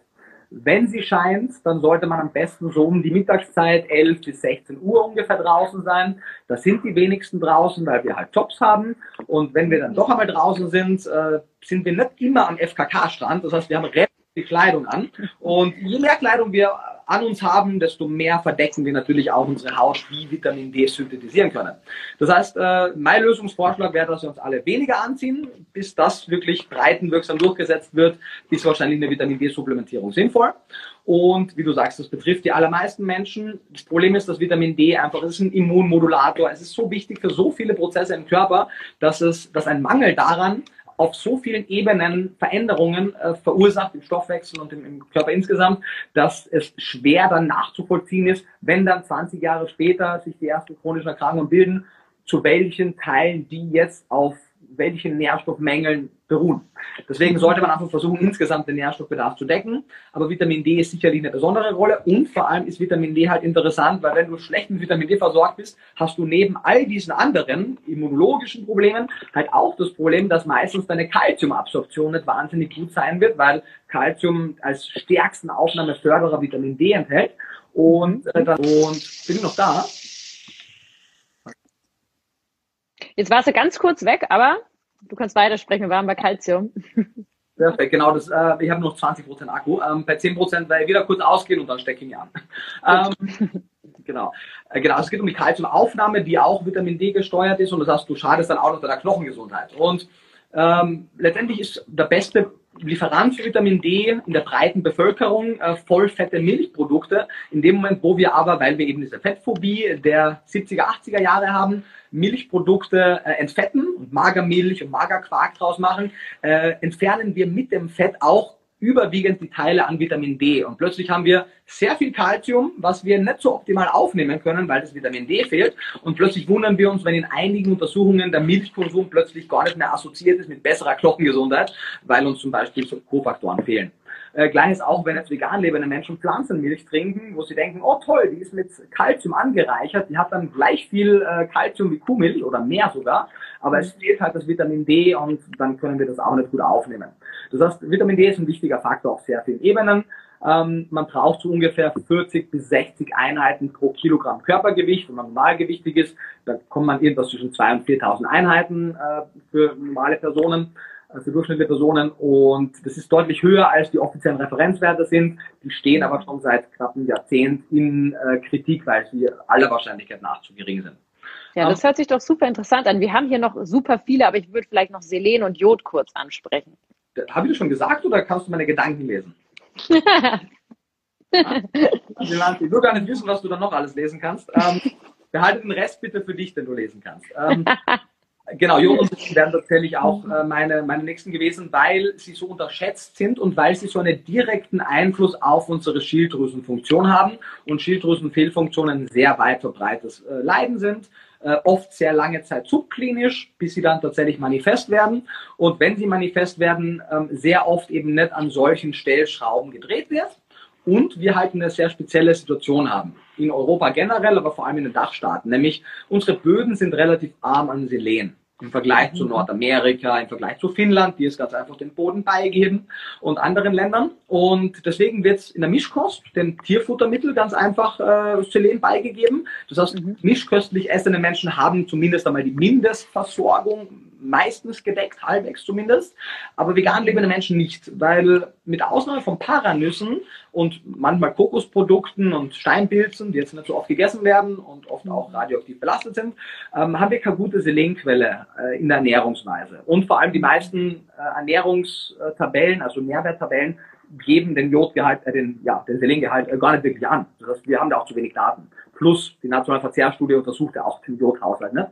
Wenn sie scheint, dann sollte man am besten so um die Mittagszeit 11 bis 16 Uhr ungefähr draußen sein. Da sind die wenigsten draußen, weil wir halt Jobs haben. Und wenn wir dann doch einmal draußen sind, äh, sind wir nicht immer am FKK-Strand. Das heißt, wir haben relativ viel Kleidung an. Und je mehr Kleidung wir an uns haben, desto mehr verdecken wir natürlich auch unsere Haut, wie Vitamin D synthetisieren können. Das heißt, äh, mein Lösungsvorschlag wäre, dass wir uns alle weniger anziehen, bis das wirklich breitenwirksam durchgesetzt wird, ist wahrscheinlich eine Vitamin D-Supplementierung sinnvoll. Und wie du sagst, das betrifft die allermeisten Menschen. Das Problem ist, dass Vitamin D einfach ist ein Immunmodulator. Es ist so wichtig für so viele Prozesse im Körper, dass es, dass ein Mangel daran auf so vielen Ebenen Veränderungen äh, verursacht im Stoffwechsel und im, im, Körper insgesamt, dass es schwer dann nachzuvollziehen ist, wenn dann 20 Jahre später sich die ersten chronischen Erkrankungen bilden, zu welchen Teilen die jetzt auf welchen Nährstoffmängeln beruhen. Deswegen sollte man einfach versuchen, insgesamt den Nährstoffbedarf zu decken. Aber Vitamin D ist sicherlich eine besondere Rolle und vor allem ist Vitamin D halt interessant, weil wenn du schlecht mit Vitamin D versorgt bist, hast du neben all diesen anderen immunologischen Problemen halt auch das Problem, dass meistens deine Kalziumabsorption nicht wahnsinnig gut sein wird, weil Kalzium als stärksten Aufnahmeförderer Vitamin D enthält. Und, äh, und bin ich noch da? Jetzt warst du ganz kurz weg, aber du kannst weitersprechen. Wir waren bei Calcium. Perfekt, genau. Das, äh, ich habe noch 20% Akku. Ähm, bei 10% werde ich wieder kurz ausgehen und dann stecke ich ihn an. Ähm, genau. Äh, genau. Es geht um die Kalziumaufnahme, die auch Vitamin D gesteuert ist und das heißt, du schadest dann auch noch deiner Knochengesundheit. Und ähm, letztendlich ist der beste Lieferant für Vitamin D in der breiten Bevölkerung äh, vollfette Milchprodukte. In dem Moment, wo wir aber, weil wir eben diese Fettphobie der 70er, 80er Jahre haben, Milchprodukte äh, entfetten und Magermilch und Magerquark draus machen, äh, entfernen wir mit dem Fett auch überwiegend die Teile an Vitamin D. Und plötzlich haben wir sehr viel Kalzium, was wir nicht so optimal aufnehmen können, weil das Vitamin D fehlt. Und plötzlich wundern wir uns, wenn in einigen Untersuchungen der Milchkonsum plötzlich gar nicht mehr assoziiert ist mit besserer Knochengesundheit, weil uns zum Beispiel so Kofaktoren fehlen. Äh, Gleiches auch, wenn jetzt vegan lebende Menschen Pflanzenmilch trinken, wo sie denken, oh toll, die ist mit Kalzium angereichert, die hat dann gleich viel äh, Kalzium wie Kuhmilch oder mehr sogar, aber es fehlt halt das Vitamin D und dann können wir das auch nicht gut aufnehmen. Das heißt, Vitamin D ist ein wichtiger Faktor auf sehr vielen Ebenen. Ähm, man braucht so ungefähr 40 bis 60 Einheiten pro Kilogramm Körpergewicht. Wenn man normalgewichtig ist, da kommt man irgendwas zwischen 2.000 und 4.000 Einheiten äh, für normale Personen, äh, für durchschnittliche Personen. Und das ist deutlich höher, als die offiziellen Referenzwerte sind. Die stehen aber schon seit knapp einem Jahrzehnt in äh, Kritik, weil sie aller Wahrscheinlichkeit nach zu gering sind. Ja, das hört sich doch super interessant an. Wir haben hier noch super viele, aber ich würde vielleicht noch Selen und Jod kurz ansprechen. Habe ich das schon gesagt oder kannst du meine Gedanken lesen? ich will gar nicht wissen, was du dann noch alles lesen kannst. Ähm, behalte den Rest bitte für dich, den du lesen kannst. Ähm, genau, und werden tatsächlich auch äh, meine, meine nächsten gewesen, weil sie so unterschätzt sind und weil sie so einen direkten Einfluss auf unsere Schilddrüsenfunktion haben und Schilddrüsenfehlfunktionen sehr weit verbreitet äh, Leiden sind äh, oft sehr lange Zeit subklinisch, bis sie dann tatsächlich manifest werden. Und wenn sie manifest werden, ähm, sehr oft eben nicht an solchen Stellschrauben gedreht wird. Und wir halt eine sehr spezielle Situation haben. In Europa generell, aber vor allem in den Dachstaaten. Nämlich unsere Böden sind relativ arm an Selen im Vergleich zu mhm. Nordamerika, im Vergleich zu Finnland, die es ganz einfach den Boden beigeben und anderen Ländern. Und deswegen wird es in der Mischkost, dem Tierfuttermittel, ganz einfach äh, Selen beigegeben. Das heißt, mhm. mischköstlich essende Menschen haben zumindest einmal die Mindestversorgung meistens gedeckt, halbwegs zumindest, aber vegan lebende Menschen nicht, weil mit Ausnahme von Paranüssen und manchmal Kokosprodukten und Steinpilzen, die jetzt nicht so oft gegessen werden und oft auch radioaktiv belastet sind, ähm, haben wir keine gute Selenquelle äh, in der Ernährungsweise. Und vor allem die meisten äh, Ernährungstabellen, also Nährwerttabellen, geben den Jodgehalt, äh, den, ja, den Selengehalt äh, gar nicht wirklich an. Das heißt, wir haben da auch zu wenig Daten. Plus, die Nationale Verzehrstudie untersucht ja auch den Jodhaushalt. Ne?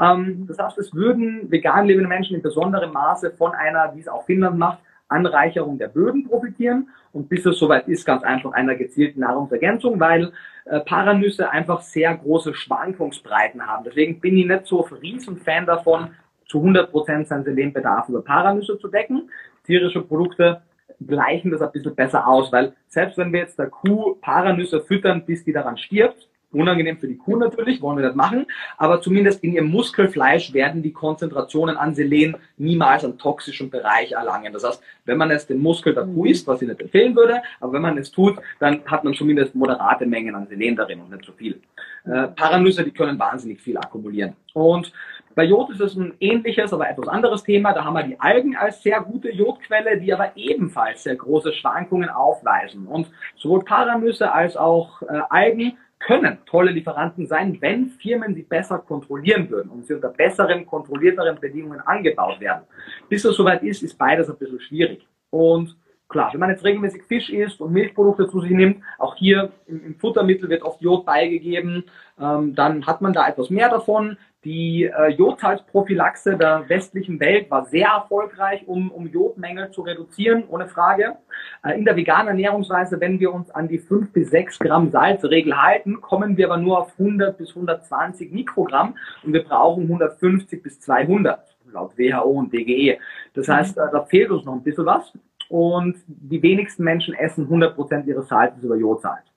Ähm, das heißt, es würden vegan lebende Menschen in besonderem Maße von einer, wie es auch Finnland macht, Anreicherung der Böden profitieren und bis es soweit ist, ganz einfach einer gezielten Nahrungsergänzung, weil äh, Paranüsse einfach sehr große Schwankungsbreiten haben. Deswegen bin ich nicht so ein Riesenfan davon, zu 100% seinen Selenbedarf über Paranüsse zu decken. Tierische Produkte gleichen das ein bisschen besser aus, weil selbst wenn wir jetzt der Kuh Paranüsse füttern, bis die daran stirbt, Unangenehm für die Kuh natürlich, wollen wir das machen, aber zumindest in ihrem Muskelfleisch werden die Konzentrationen an Selen niemals einen toxischen Bereich erlangen. Das heißt, wenn man jetzt den Muskel der Kuh isst, was ich nicht empfehlen würde, aber wenn man es tut, dann hat man zumindest moderate Mengen an Selen darin und nicht so viel. Äh, Paranüsse, die können wahnsinnig viel akkumulieren. Und bei Jod ist es ein ähnliches, aber etwas anderes Thema. Da haben wir die Algen als sehr gute Jodquelle, die aber ebenfalls sehr große Schwankungen aufweisen. Und sowohl Paranüsse als auch äh, Algen können tolle Lieferanten sein, wenn Firmen sie besser kontrollieren würden und sie unter besseren, kontrollierteren Bedingungen angebaut werden. Bis es soweit ist, ist beides ein bisschen schwierig. Und klar, wenn man jetzt regelmäßig Fisch isst und Milchprodukte zu sich nimmt, auch hier im, im Futtermittel wird oft Jod beigegeben, ähm, dann hat man da etwas mehr davon. Die äh, Jodsalzprophylaxe der westlichen Welt war sehr erfolgreich, um, um Jodmängel zu reduzieren, ohne Frage. Äh, in der veganen Ernährungsweise, wenn wir uns an die 5 bis 6 Gramm Salzregel halten, kommen wir aber nur auf 100 bis 120 Mikrogramm und wir brauchen 150 bis 200 laut WHO und DGE. Das heißt, äh, da fehlt uns noch ein bisschen was und die wenigsten Menschen essen 100 Prozent ihres Salzes über Jodsalz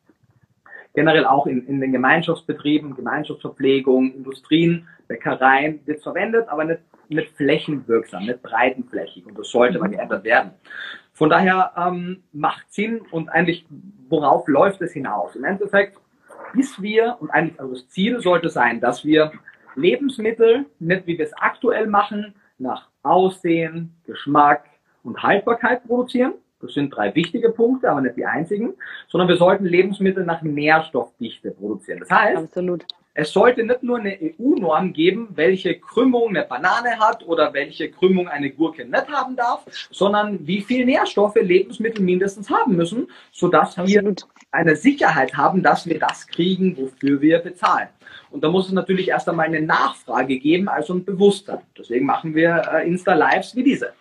generell auch in, in den Gemeinschaftsbetrieben, Gemeinschaftsverpflegung, Industrien, Bäckereien wird verwendet, aber nicht, nicht flächenwirksam, nicht breitenflächig und das sollte mal geändert werden. Von daher ähm, macht Sinn und eigentlich, worauf läuft es hinaus? Im Endeffekt, bis wir, und eigentlich also das Ziel sollte sein, dass wir Lebensmittel, nicht wie wir es aktuell machen, nach Aussehen, Geschmack und Haltbarkeit produzieren, das sind drei wichtige Punkte, aber nicht die einzigen, sondern wir sollten Lebensmittel nach Nährstoffdichte produzieren. Das heißt, Absolut. es sollte nicht nur eine EU-Norm geben, welche Krümmung eine Banane hat oder welche Krümmung eine Gurke nicht haben darf, sondern wie viel Nährstoffe Lebensmittel mindestens haben müssen, sodass wir eine Sicherheit haben, dass wir das kriegen, wofür wir bezahlen. Und da muss es natürlich erst einmal eine Nachfrage geben, also ein Bewusstsein. Deswegen machen wir äh, Insta-Lives wie diese.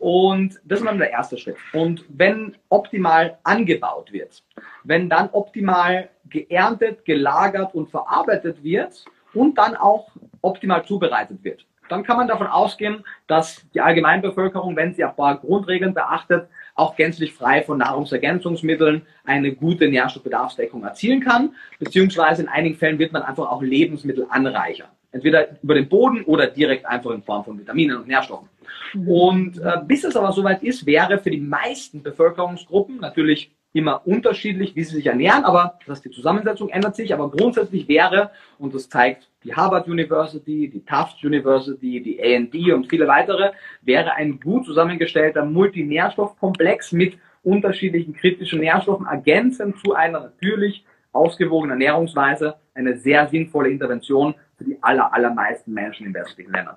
Und das ist dann der erste Schritt. Und wenn optimal angebaut wird, wenn dann optimal geerntet, gelagert und verarbeitet wird und dann auch optimal zubereitet wird, dann kann man davon ausgehen, dass die Allgemeinbevölkerung, wenn sie ein paar Grundregeln beachtet, auch gänzlich frei von Nahrungsergänzungsmitteln eine gute Nährstoffbedarfsdeckung erzielen kann, beziehungsweise in einigen Fällen wird man einfach auch Lebensmittel anreichern. Entweder über den Boden oder direkt einfach in Form von Vitaminen und Nährstoffen. Mhm. Und äh, bis es aber soweit ist, wäre für die meisten Bevölkerungsgruppen natürlich immer unterschiedlich, wie sie sich ernähren, aber das heißt, die Zusammensetzung ändert sich, aber grundsätzlich wäre, und das zeigt die Harvard University, die Tufts University, die A&D und viele weitere, wäre ein gut zusammengestellter Multinährstoffkomplex mit unterschiedlichen kritischen Nährstoffen ergänzend zu einer natürlich ausgewogenen Ernährungsweise eine sehr sinnvolle Intervention für die aller, allermeisten Menschen in westlichen Ländern.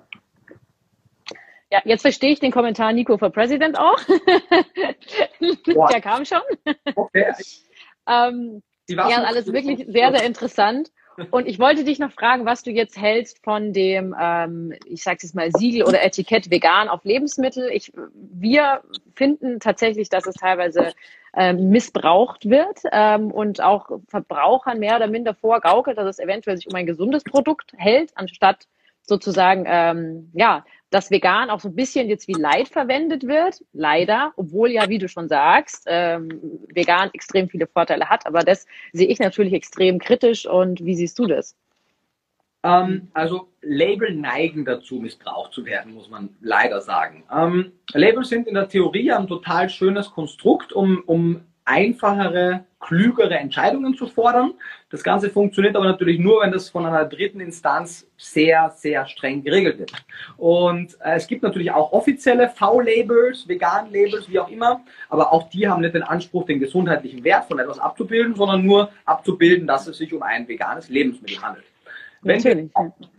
Ja, jetzt verstehe ich den Kommentar Nico for President auch. Der kam schon. Okay. ähm, ja, alles wirklich sehr, sehr interessant. Und ich wollte dich noch fragen, was du jetzt hältst von dem, ähm, ich sage jetzt mal, Siegel oder Etikett vegan auf Lebensmittel. Ich, wir finden tatsächlich, dass es teilweise ähm, missbraucht wird ähm, und auch Verbrauchern mehr oder minder vorgaukelt, dass es eventuell sich um ein gesundes Produkt hält, anstatt sozusagen ähm, ja dass vegan auch so ein bisschen jetzt wie Leid verwendet wird, leider, obwohl ja, wie du schon sagst, ähm, vegan extrem viele Vorteile hat. Aber das sehe ich natürlich extrem kritisch. Und wie siehst du das? Ähm, also Label neigen dazu, missbraucht zu werden, muss man leider sagen. Ähm, Labels sind in der Theorie ein total schönes Konstrukt, um, um einfachere, klügere Entscheidungen zu fordern. Das Ganze funktioniert aber natürlich nur, wenn das von einer dritten Instanz sehr, sehr streng geregelt wird. Und äh, es gibt natürlich auch offizielle V-Labels, Vegan-Labels, wie auch immer, aber auch die haben nicht den Anspruch, den gesundheitlichen Wert von etwas abzubilden, sondern nur abzubilden, dass es sich um ein veganes Lebensmittel handelt. Wenn wir,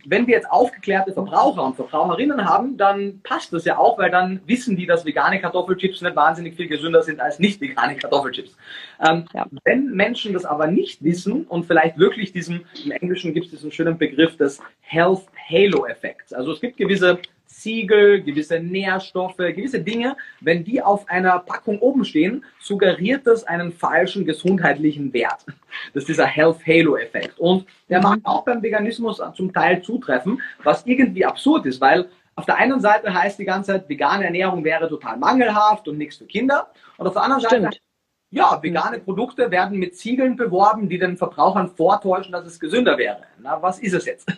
wenn wir jetzt aufgeklärte Verbraucher und Verbraucherinnen haben, dann passt das ja auch, weil dann wissen die, dass vegane Kartoffelchips nicht wahnsinnig viel gesünder sind als nicht vegane Kartoffelchips. Ähm, ja. Wenn Menschen das aber nicht wissen und vielleicht wirklich diesem, im Englischen gibt es diesen schönen Begriff des Health Halo Effekts. Also es gibt gewisse Siegel, gewisse Nährstoffe, gewisse Dinge, wenn die auf einer Packung oben stehen, suggeriert das einen falschen gesundheitlichen Wert. Das ist dieser Health Halo Effekt. Und der mag auch beim Veganismus zum Teil zutreffen, was irgendwie absurd ist, weil auf der einen Seite heißt die ganze Zeit, vegane Ernährung wäre total mangelhaft und nichts für Kinder. Und auf der anderen Stimmt. Seite, ja, vegane Produkte werden mit Ziegeln beworben, die den Verbrauchern vortäuschen, dass es gesünder wäre. Na, was ist es jetzt?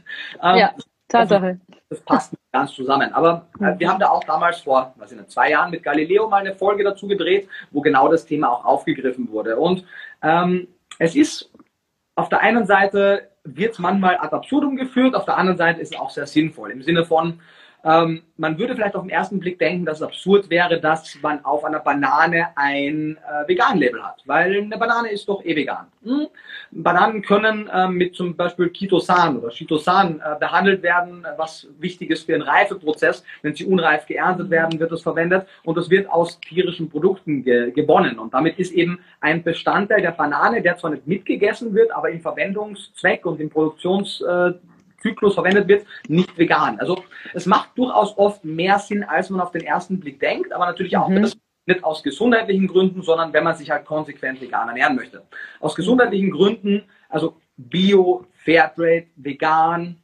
Ja. Tatsache. Das passt nicht ganz zusammen. Aber äh, wir haben da auch damals vor, was in zwei Jahren mit Galileo mal eine Folge dazu gedreht, wo genau das Thema auch aufgegriffen wurde. Und ähm, es ist auf der einen Seite wird manchmal ad absurdum geführt, auf der anderen Seite ist es auch sehr sinnvoll im Sinne von, ähm, man würde vielleicht auf den ersten Blick denken, dass es absurd wäre, dass man auf einer Banane ein äh, Vegan-Label hat, weil eine Banane ist doch eh vegan. Hm? Bananen können äh, mit zum Beispiel Kitosan oder Chitosan äh, behandelt werden, was wichtig ist für den Reifeprozess. Wenn sie unreif geerntet werden, wird das verwendet und das wird aus tierischen Produkten ge gewonnen. Und damit ist eben ein Bestandteil der Banane, der zwar nicht mitgegessen wird, aber im Verwendungszweck und im Produktions äh, Zyklus verwendet wird, nicht vegan. Also es macht durchaus oft mehr Sinn, als man auf den ersten Blick denkt, aber natürlich auch mhm. das nicht aus gesundheitlichen Gründen, sondern wenn man sich halt konsequent vegan ernähren möchte. Aus gesundheitlichen Gründen, also Bio, Fairtrade, vegan,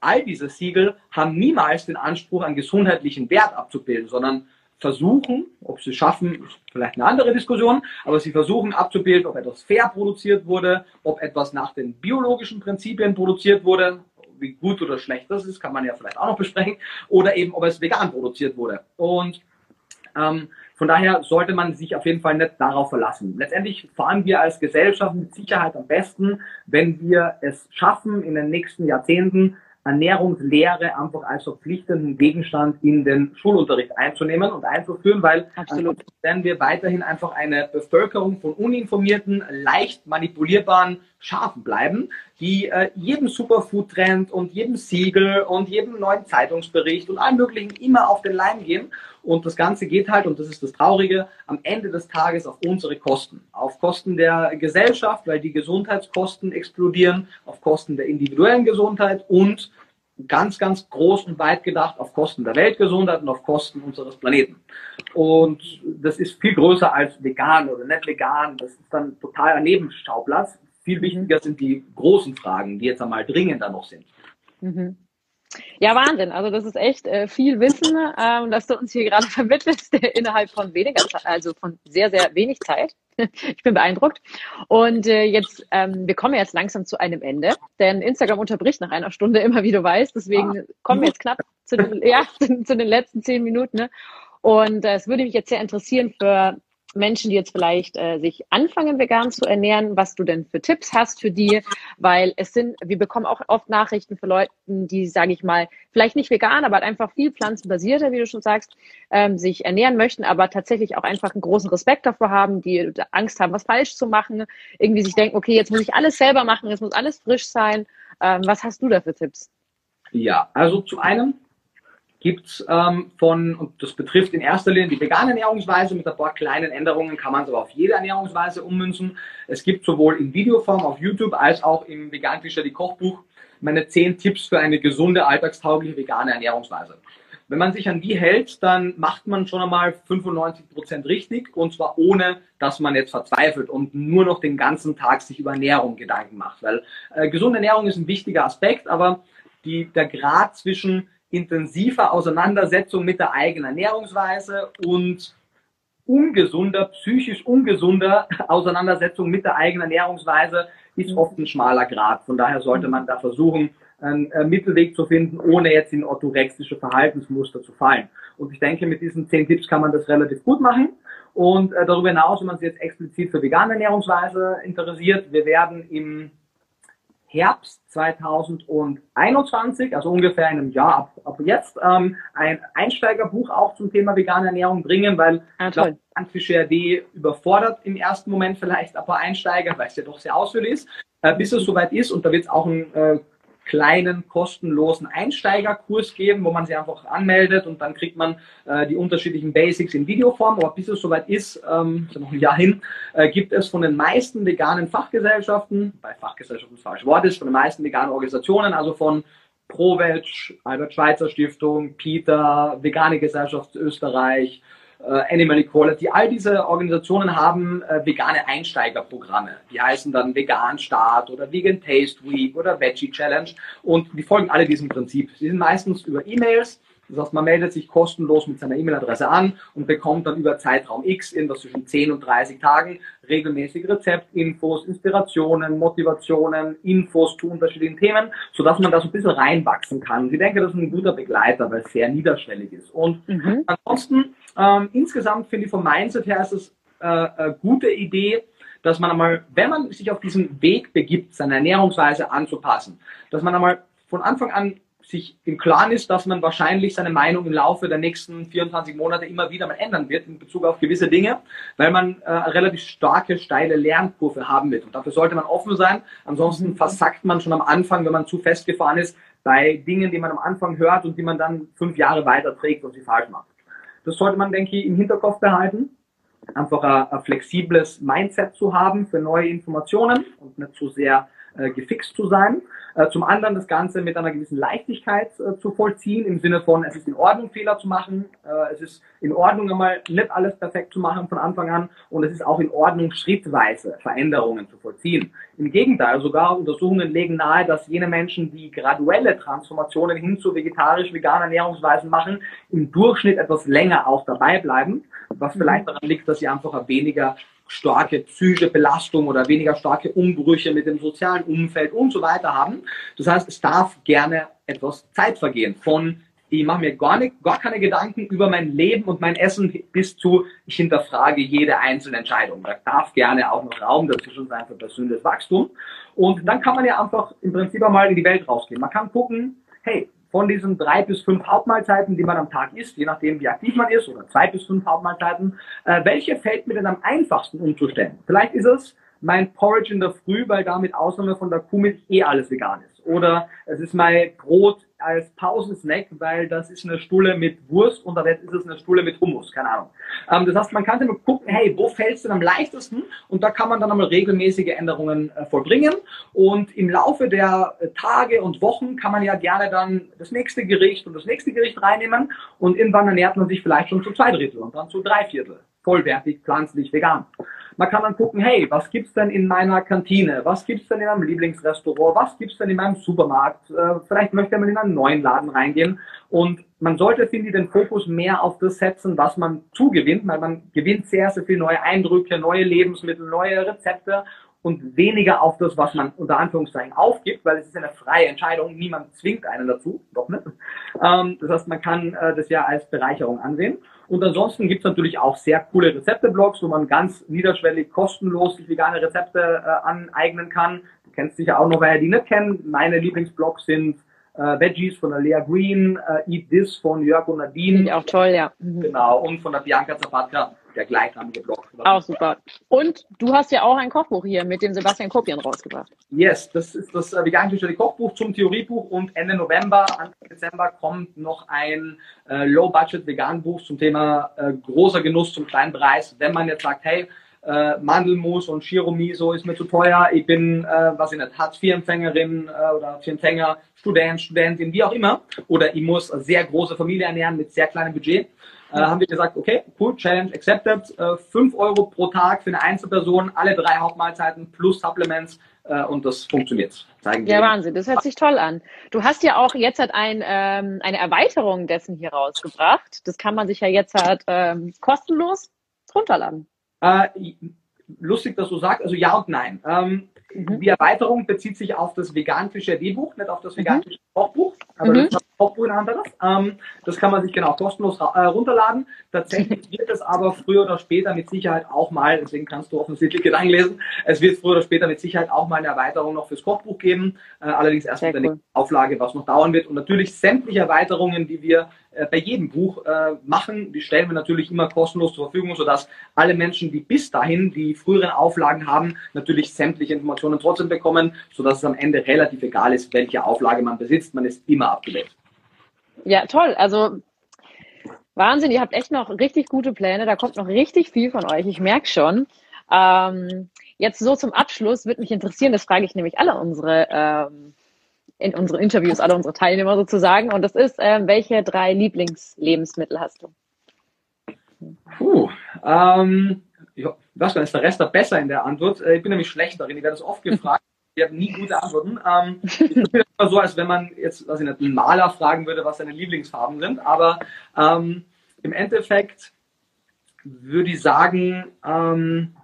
all diese Siegel haben niemals den Anspruch, einen gesundheitlichen Wert abzubilden, sondern versuchen, ob sie schaffen, ist vielleicht eine andere Diskussion, aber sie versuchen abzubilden, ob etwas fair produziert wurde, ob etwas nach den biologischen Prinzipien produziert wurde, wie gut oder schlecht das ist, kann man ja vielleicht auch noch besprechen, oder eben, ob es vegan produziert wurde. Und ähm, von daher sollte man sich auf jeden Fall nicht darauf verlassen. Letztendlich fahren wir als Gesellschaft mit Sicherheit am besten, wenn wir es schaffen, in den nächsten Jahrzehnten Ernährungslehre einfach als verpflichtenden Gegenstand in den Schulunterricht einzunehmen und einzuführen, weil Absolut. werden wir weiterhin einfach eine Bevölkerung von uninformierten, leicht manipulierbaren Schafen bleiben, die äh, jedem Superfood-Trend und jedem Siegel und jedem neuen Zeitungsbericht und allem möglichen immer auf den Leim gehen. Und das Ganze geht halt, und das ist das Traurige, am Ende des Tages auf unsere Kosten. Auf Kosten der Gesellschaft, weil die Gesundheitskosten explodieren, auf Kosten der individuellen Gesundheit und ganz, ganz groß und weit gedacht auf Kosten der Weltgesundheit und auf Kosten unseres Planeten. Und das ist viel größer als vegan oder nicht vegan. Das ist dann total ein Nebenschauplatz. Viel wichtiger sind die großen Fragen, die jetzt einmal dringender noch sind. Mhm. Ja, Wahnsinn. Also das ist echt äh, viel Wissen, ähm, das du uns hier gerade vermittelst innerhalb von weniger Zeit, also von sehr, sehr wenig Zeit. ich bin beeindruckt. Und äh, jetzt, ähm, wir kommen jetzt langsam zu einem Ende, denn Instagram unterbricht nach einer Stunde immer, wie du weißt. Deswegen ah. kommen wir jetzt knapp zu den, ja, zu den letzten zehn Minuten. Ne? Und äh, es würde mich jetzt sehr interessieren für Menschen, die jetzt vielleicht äh, sich anfangen, vegan zu ernähren, was du denn für Tipps hast für die, weil es sind, wir bekommen auch oft Nachrichten für Leute, die, sage ich mal, vielleicht nicht vegan, aber einfach viel pflanzenbasierter, wie du schon sagst, ähm, sich ernähren möchten, aber tatsächlich auch einfach einen großen Respekt davor haben, die Angst haben, was falsch zu machen, irgendwie sich denken, okay, jetzt muss ich alles selber machen, jetzt muss alles frisch sein. Ähm, was hast du da für Tipps? Ja, also zu einem gibt es ähm, von, und das betrifft in erster Linie die vegane Ernährungsweise, mit ein paar kleinen Änderungen kann man es aber auf jede Ernährungsweise ummünzen. Es gibt sowohl in Videoform auf YouTube als auch im Vegan die Kochbuch meine zehn Tipps für eine gesunde, alltagstaugliche vegane Ernährungsweise. Wenn man sich an die hält, dann macht man schon einmal 95 Prozent richtig und zwar ohne, dass man jetzt verzweifelt und nur noch den ganzen Tag sich über Ernährung Gedanken macht. Weil äh, gesunde Ernährung ist ein wichtiger Aspekt, aber die, der Grad zwischen intensiver Auseinandersetzung mit der eigenen Ernährungsweise und ungesunder, psychisch ungesunder Auseinandersetzung mit der eigenen Ernährungsweise ist oft ein schmaler Grad. Von daher sollte man da versuchen, einen Mittelweg zu finden, ohne jetzt in orthorexische Verhaltensmuster zu fallen. Und ich denke, mit diesen zehn Tipps kann man das relativ gut machen. Und äh, darüber hinaus, wenn man sich jetzt explizit für vegane Ernährungsweise interessiert, wir werden im Herbst 2021, also ungefähr einem Jahr ab, ab jetzt, ähm, ein Einsteigerbuch auch zum Thema vegane Ernährung bringen, weil ah, toll. AD überfordert im ersten Moment vielleicht ein paar Einsteiger, weil es ja doch sehr ausführlich ist, äh, bis es soweit ist und da wird es auch ein äh, kleinen kostenlosen Einsteigerkurs geben, wo man sich einfach anmeldet und dann kriegt man äh, die unterschiedlichen Basics in Videoform. Aber bis es soweit ist, ähm, ist ja noch ein Jahr hin, äh, gibt es von den meisten veganen Fachgesellschaften, bei Fachgesellschaften das falsche Wort ist, von den meisten veganen Organisationen, also von ProVeg, Albert Schweitzer Stiftung, Peter, Vegane Gesellschaft Österreich, Animal Equality, all diese Organisationen haben äh, vegane Einsteigerprogramme. Die heißen dann Vegan Start oder Vegan Taste Week oder Veggie Challenge und die folgen alle diesem Prinzip. Sie sind meistens über E-Mails das heißt, man meldet sich kostenlos mit seiner E-Mail-Adresse an und bekommt dann über Zeitraum X, in das zwischen 10 und 30 Tagen, regelmäßig Rezeptinfos, Inspirationen, Motivationen, Infos zu unterschiedlichen Themen, sodass man da so ein bisschen reinwachsen kann. Ich denke, das ist ein guter Begleiter, weil es sehr niederschwellig ist. Und mhm. ansonsten, ähm, insgesamt finde ich vom Mindset her ist es äh, eine gute Idee, dass man einmal, wenn man sich auf diesen Weg begibt, seine Ernährungsweise anzupassen, dass man einmal von Anfang an sich im Klaren ist, dass man wahrscheinlich seine Meinung im Laufe der nächsten 24 Monate immer wieder mal ändern wird in Bezug auf gewisse Dinge, weil man äh, eine relativ starke, steile Lernkurve haben wird. Und dafür sollte man offen sein. Ansonsten versackt man schon am Anfang, wenn man zu festgefahren ist, bei Dingen, die man am Anfang hört und die man dann fünf Jahre weiter trägt und sie falsch macht. Das sollte man, denke ich, im Hinterkopf behalten. Einfach ein, ein flexibles Mindset zu haben für neue Informationen und nicht zu sehr äh, gefixt zu sein. Äh, zum anderen das Ganze mit einer gewissen Leichtigkeit äh, zu vollziehen, im Sinne von, es ist in Ordnung, Fehler zu machen, äh, es ist in Ordnung, einmal nicht alles perfekt zu machen von Anfang an und es ist auch in Ordnung, schrittweise Veränderungen zu vollziehen. Im Gegenteil, sogar Untersuchungen legen nahe, dass jene Menschen, die graduelle Transformationen hin zu vegetarisch-veganen Ernährungsweisen machen, im Durchschnitt etwas länger auch dabei bleiben, was vielleicht daran liegt, dass sie einfach weniger starke psychische Belastung oder weniger starke Umbrüche mit dem sozialen Umfeld und so weiter haben. Das heißt, es darf gerne etwas Zeit vergehen von ich mache mir gar, nicht, gar keine Gedanken über mein Leben und mein Essen bis zu, ich hinterfrage jede einzelne Entscheidung. Da darf gerne auch noch Raum dazwischen sein für persönliches Wachstum. Und dann kann man ja einfach im Prinzip einmal in die Welt rausgehen. Man kann gucken, hey, von diesen drei bis fünf Hauptmahlzeiten, die man am Tag isst, je nachdem wie aktiv man ist, oder zwei bis fünf Hauptmahlzeiten, äh, welche fällt mir denn am einfachsten umzustellen? Vielleicht ist es mein Porridge in der Früh, weil da mit Ausnahme von der Kuhmilch eh alles vegan ist. Oder es ist mein Brot als Pausensnack, weil das ist eine Stulle mit Wurst und dann ist es eine Stulle mit Hummus, keine Ahnung. Ähm, das heißt, man kann immer gucken, hey, wo fällt es denn am leichtesten? Und da kann man dann einmal regelmäßige Änderungen äh, vollbringen. Und im Laufe der äh, Tage und Wochen kann man ja gerne dann das nächste Gericht und das nächste Gericht reinnehmen und irgendwann ernährt man sich vielleicht schon zu zwei Drittel und dann zu drei Viertel vollwertig, pflanzlich, vegan. Man kann dann gucken, hey, was gibt's denn in meiner Kantine? Was gibt's denn in meinem Lieblingsrestaurant? Was gibt's denn in meinem Supermarkt? Äh, vielleicht möchte man in einen neuen Laden reingehen. Und man sollte, finde ich, den Fokus mehr auf das setzen, was man zugewinnt, weil man gewinnt sehr, sehr viele neue Eindrücke, neue Lebensmittel, neue Rezepte und weniger auf das, was man unter Anführungszeichen aufgibt, weil es ist eine freie Entscheidung, niemand zwingt einen dazu, doch nicht. Ähm, das heißt, man kann äh, das ja als Bereicherung ansehen. Und ansonsten gibt es natürlich auch sehr coole Rezepte-Blogs, wo man ganz niederschwellig kostenlos sich vegane Rezepte äh, aneignen kann. Du kennst sicher auch noch, wer die nicht kennen. Meine Lieblingsblogs sind äh, Veggies von der Lea Green, äh, Eat This von Jörg und Nadine. Finde ich auch toll, ja. Genau, und von der Bianca Zapatka, der gleichnamige Blog. Auch super. Und du hast ja auch ein Kochbuch hier mit dem Sebastian Kopian rausgebracht. Yes, das ist das äh, vegan Kochbuch zum Theoriebuch und Ende November, Anfang Dezember kommt noch ein äh, Low-Budget-Vegan-Buch zum Thema äh, großer Genuss zum kleinen Preis. Wenn man jetzt sagt, hey, äh, Mandelmus und Shiromiso ist mir zu teuer, ich bin, äh, was ich nicht, Hartz-IV-Empfängerin äh, oder Hartz-IV-Empfänger, Student, Studentin, wie auch immer, oder ich muss eine sehr große Familie ernähren mit sehr kleinem Budget, äh, haben wir gesagt, okay, cool, Challenge accepted, äh, 5 Euro pro Tag für eine Einzelperson, alle drei Hauptmahlzeiten plus Supplements äh, und das funktioniert. Zeigen ja, Wahnsinn, das hört sich toll an. Du hast ja auch jetzt halt ein, ähm, eine Erweiterung dessen hier rausgebracht. Das kann man sich ja jetzt halt ähm, kostenlos runterladen. Äh, lustig, dass du sagst, also ja und nein. Ähm, mhm. Die Erweiterung bezieht sich auf das vegan-fische D-Buch, nicht auf das mhm. vegan-fische Kochbuch, aber mhm. das Kochbuch ein anderes. Ähm, das kann man sich genau kostenlos äh, runterladen. Tatsächlich wird es aber früher oder später mit Sicherheit auch mal, deswegen kannst du offensichtlich Gedanken lesen, es wird früher oder später mit Sicherheit auch mal eine Erweiterung noch fürs Kochbuch geben, äh, allerdings erst mit der cool. Auflage, was noch dauern wird und natürlich sämtliche Erweiterungen, die wir äh, bei jedem Buch machen, die stellen wir natürlich immer kostenlos zur Verfügung, sodass alle Menschen, die bis dahin die früheren Auflagen haben, natürlich sämtliche Informationen trotzdem bekommen, sodass es am Ende relativ egal ist, welche Auflage man besitzt. Man ist immer abgedeckt. Ja, toll. Also Wahnsinn, ihr habt echt noch richtig gute Pläne. Da kommt noch richtig viel von euch. Ich merke schon. Ähm, jetzt so zum Abschluss würde mich interessieren, das frage ich nämlich alle unsere ähm, in unseren Interviews, alle unsere Teilnehmer sozusagen. Und das ist, ähm, welche drei Lieblingslebensmittel hast du? Puh, ähm, gar nicht, ist der Rest da besser in der Antwort? Äh, ich bin nämlich schlecht darin, ich werde das oft gefragt. Ich habe nie gute Antworten. Ähm, immer so, als wenn man jetzt, was ich nicht, einen Maler fragen würde, was seine Lieblingsfarben sind. Aber ähm, im Endeffekt würde ich sagen, ähm,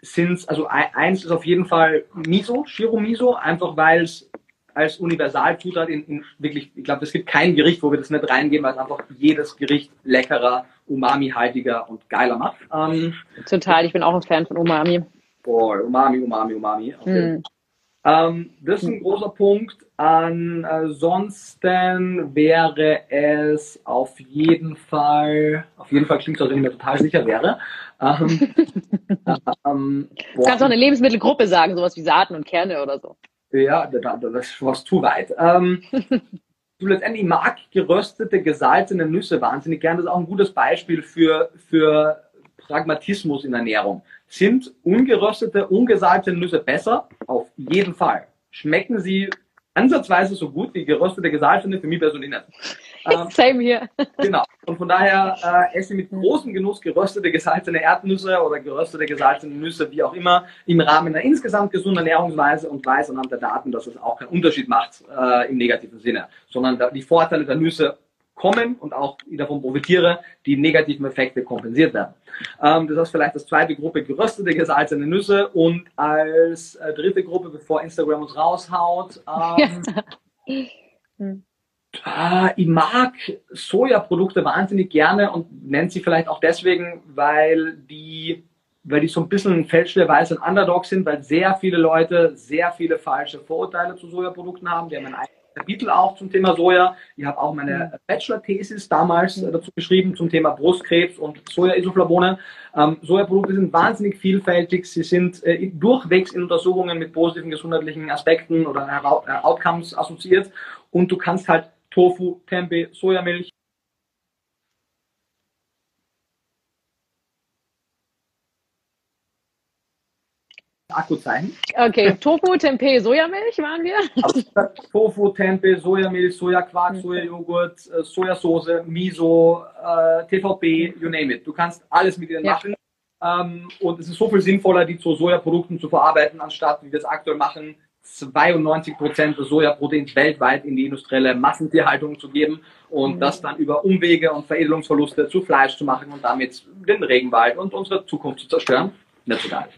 sind also eins ist auf jeden Fall Miso, Shiro Miso, einfach weil es als Universalzutat in, in wirklich, ich glaube, es gibt kein Gericht, wo wir das nicht reingeben, weil es einfach jedes Gericht leckerer, umami-haltiger und geiler macht. Ähm, Total, ich bin auch ein Fan von Umami. Boah, Umami, Umami, Umami. Okay. Mm. Ähm, das ist ein großer Punkt. Ansonsten wäre es auf jeden Fall, auf jeden Fall klingt es, als wenn ich mir total sicher wäre. Ähm, ähm, du kannst auch eine Lebensmittelgruppe sagen, sowas wie Saaten und Kerne oder so. Ja, das war zu weit. Ähm, du letztendlich mag geröstete, gesalzene Nüsse wahnsinnig gern. Das ist auch ein gutes Beispiel für, für Pragmatismus in Ernährung. Sind ungeröstete, ungesalzene Nüsse besser? Auf jeden Fall. Schmecken sie ansatzweise so gut wie geröstete, gesalzene, für mich persönlich nicht. Ähm, Same hier. genau. Und von daher äh, esse mit großem Genuss geröstete, gesalzene Erdnüsse oder geröstete, gesalzene Nüsse, wie auch immer, im Rahmen einer insgesamt gesunden Ernährungsweise und weiß anhand der Daten, dass es auch keinen Unterschied macht äh, im negativen Sinne, sondern die Vorteile der Nüsse kommen und auch ich davon profitiere, die negativen Effekte kompensiert werden. Ähm, das heißt vielleicht als zweite Gruppe geröstete gesalzene Nüsse und als äh, dritte Gruppe, bevor Instagram uns raushaut, ähm, ja. hm. äh, ich mag Sojaprodukte wahnsinnig gerne und nenne sie vielleicht auch deswegen, weil die weil die so ein bisschen fälschlicherweise ein Underdog sind, weil sehr viele Leute sehr viele falsche Vorurteile zu Sojaprodukten haben. Die haben ein Kapitel auch zum Thema Soja. Ich habe auch meine mhm. Bachelor-Thesis damals äh, dazu geschrieben zum Thema Brustkrebs und Soja-Isoflavone. Ähm, Sojaprodukte sind wahnsinnig vielfältig. Sie sind äh, durchwegs in Untersuchungen mit positiven gesundheitlichen Aspekten oder äh, Outcomes assoziiert. Und du kannst halt Tofu, Tempeh, Sojamilch, Akkuzeichen. Okay, Tofu, Tempeh, Sojamilch waren wir. Tofu, Tempeh, Sojamilch, Sojaquark, Sojajoghurt, Sojasauce, Miso, äh, TVP, you name it. Du kannst alles mit ihnen ja. machen. Ähm, und es ist so viel sinnvoller, die zu Sojaprodukten zu verarbeiten, anstatt, wie wir es aktuell machen, 92 Prozent des Sojaproteins weltweit in die industrielle Massentierhaltung zu geben und mhm. das dann über Umwege und Veredelungsverluste zu Fleisch zu machen und damit den Regenwald und unsere Zukunft zu zerstören. Nicht so geil.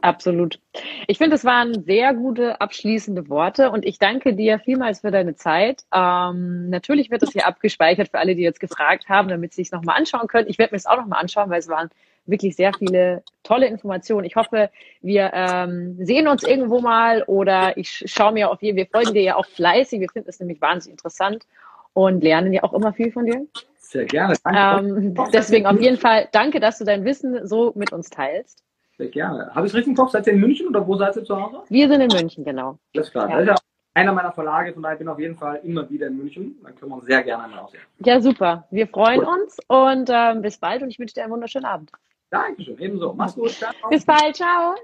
Absolut. Ich finde, es waren sehr gute abschließende Worte und ich danke dir vielmals für deine Zeit. Ähm, natürlich wird das hier abgespeichert für alle, die jetzt gefragt haben, damit sie es nochmal anschauen können. Ich werde mir es auch nochmal anschauen, weil es waren wirklich sehr viele tolle Informationen. Ich hoffe, wir ähm, sehen uns irgendwo mal oder ich schaue mir auf jeden wir folgen dir ja auch fleißig. Wir finden es nämlich wahnsinnig interessant und lernen ja auch immer viel von dir. Sehr gerne. Ähm, deswegen auf jeden Fall danke, dass du dein Wissen so mit uns teilst. Sehr gerne. Habe ich es richtig im Kopf? Seid ihr in München oder wo seid ihr zu Hause? Wir sind in München, genau. Alles klar. Ja. Das ist ja einer meiner Verlage, von daher bin ich auf jeden Fall immer wieder in München. Dann können wir uns sehr gerne mal aussehen. Ja, super. Wir freuen Gut. uns und ähm, bis bald und ich wünsche dir einen wunderschönen Abend. Dankeschön, ebenso. Mach's gut. Ciao. Bis bald, ciao.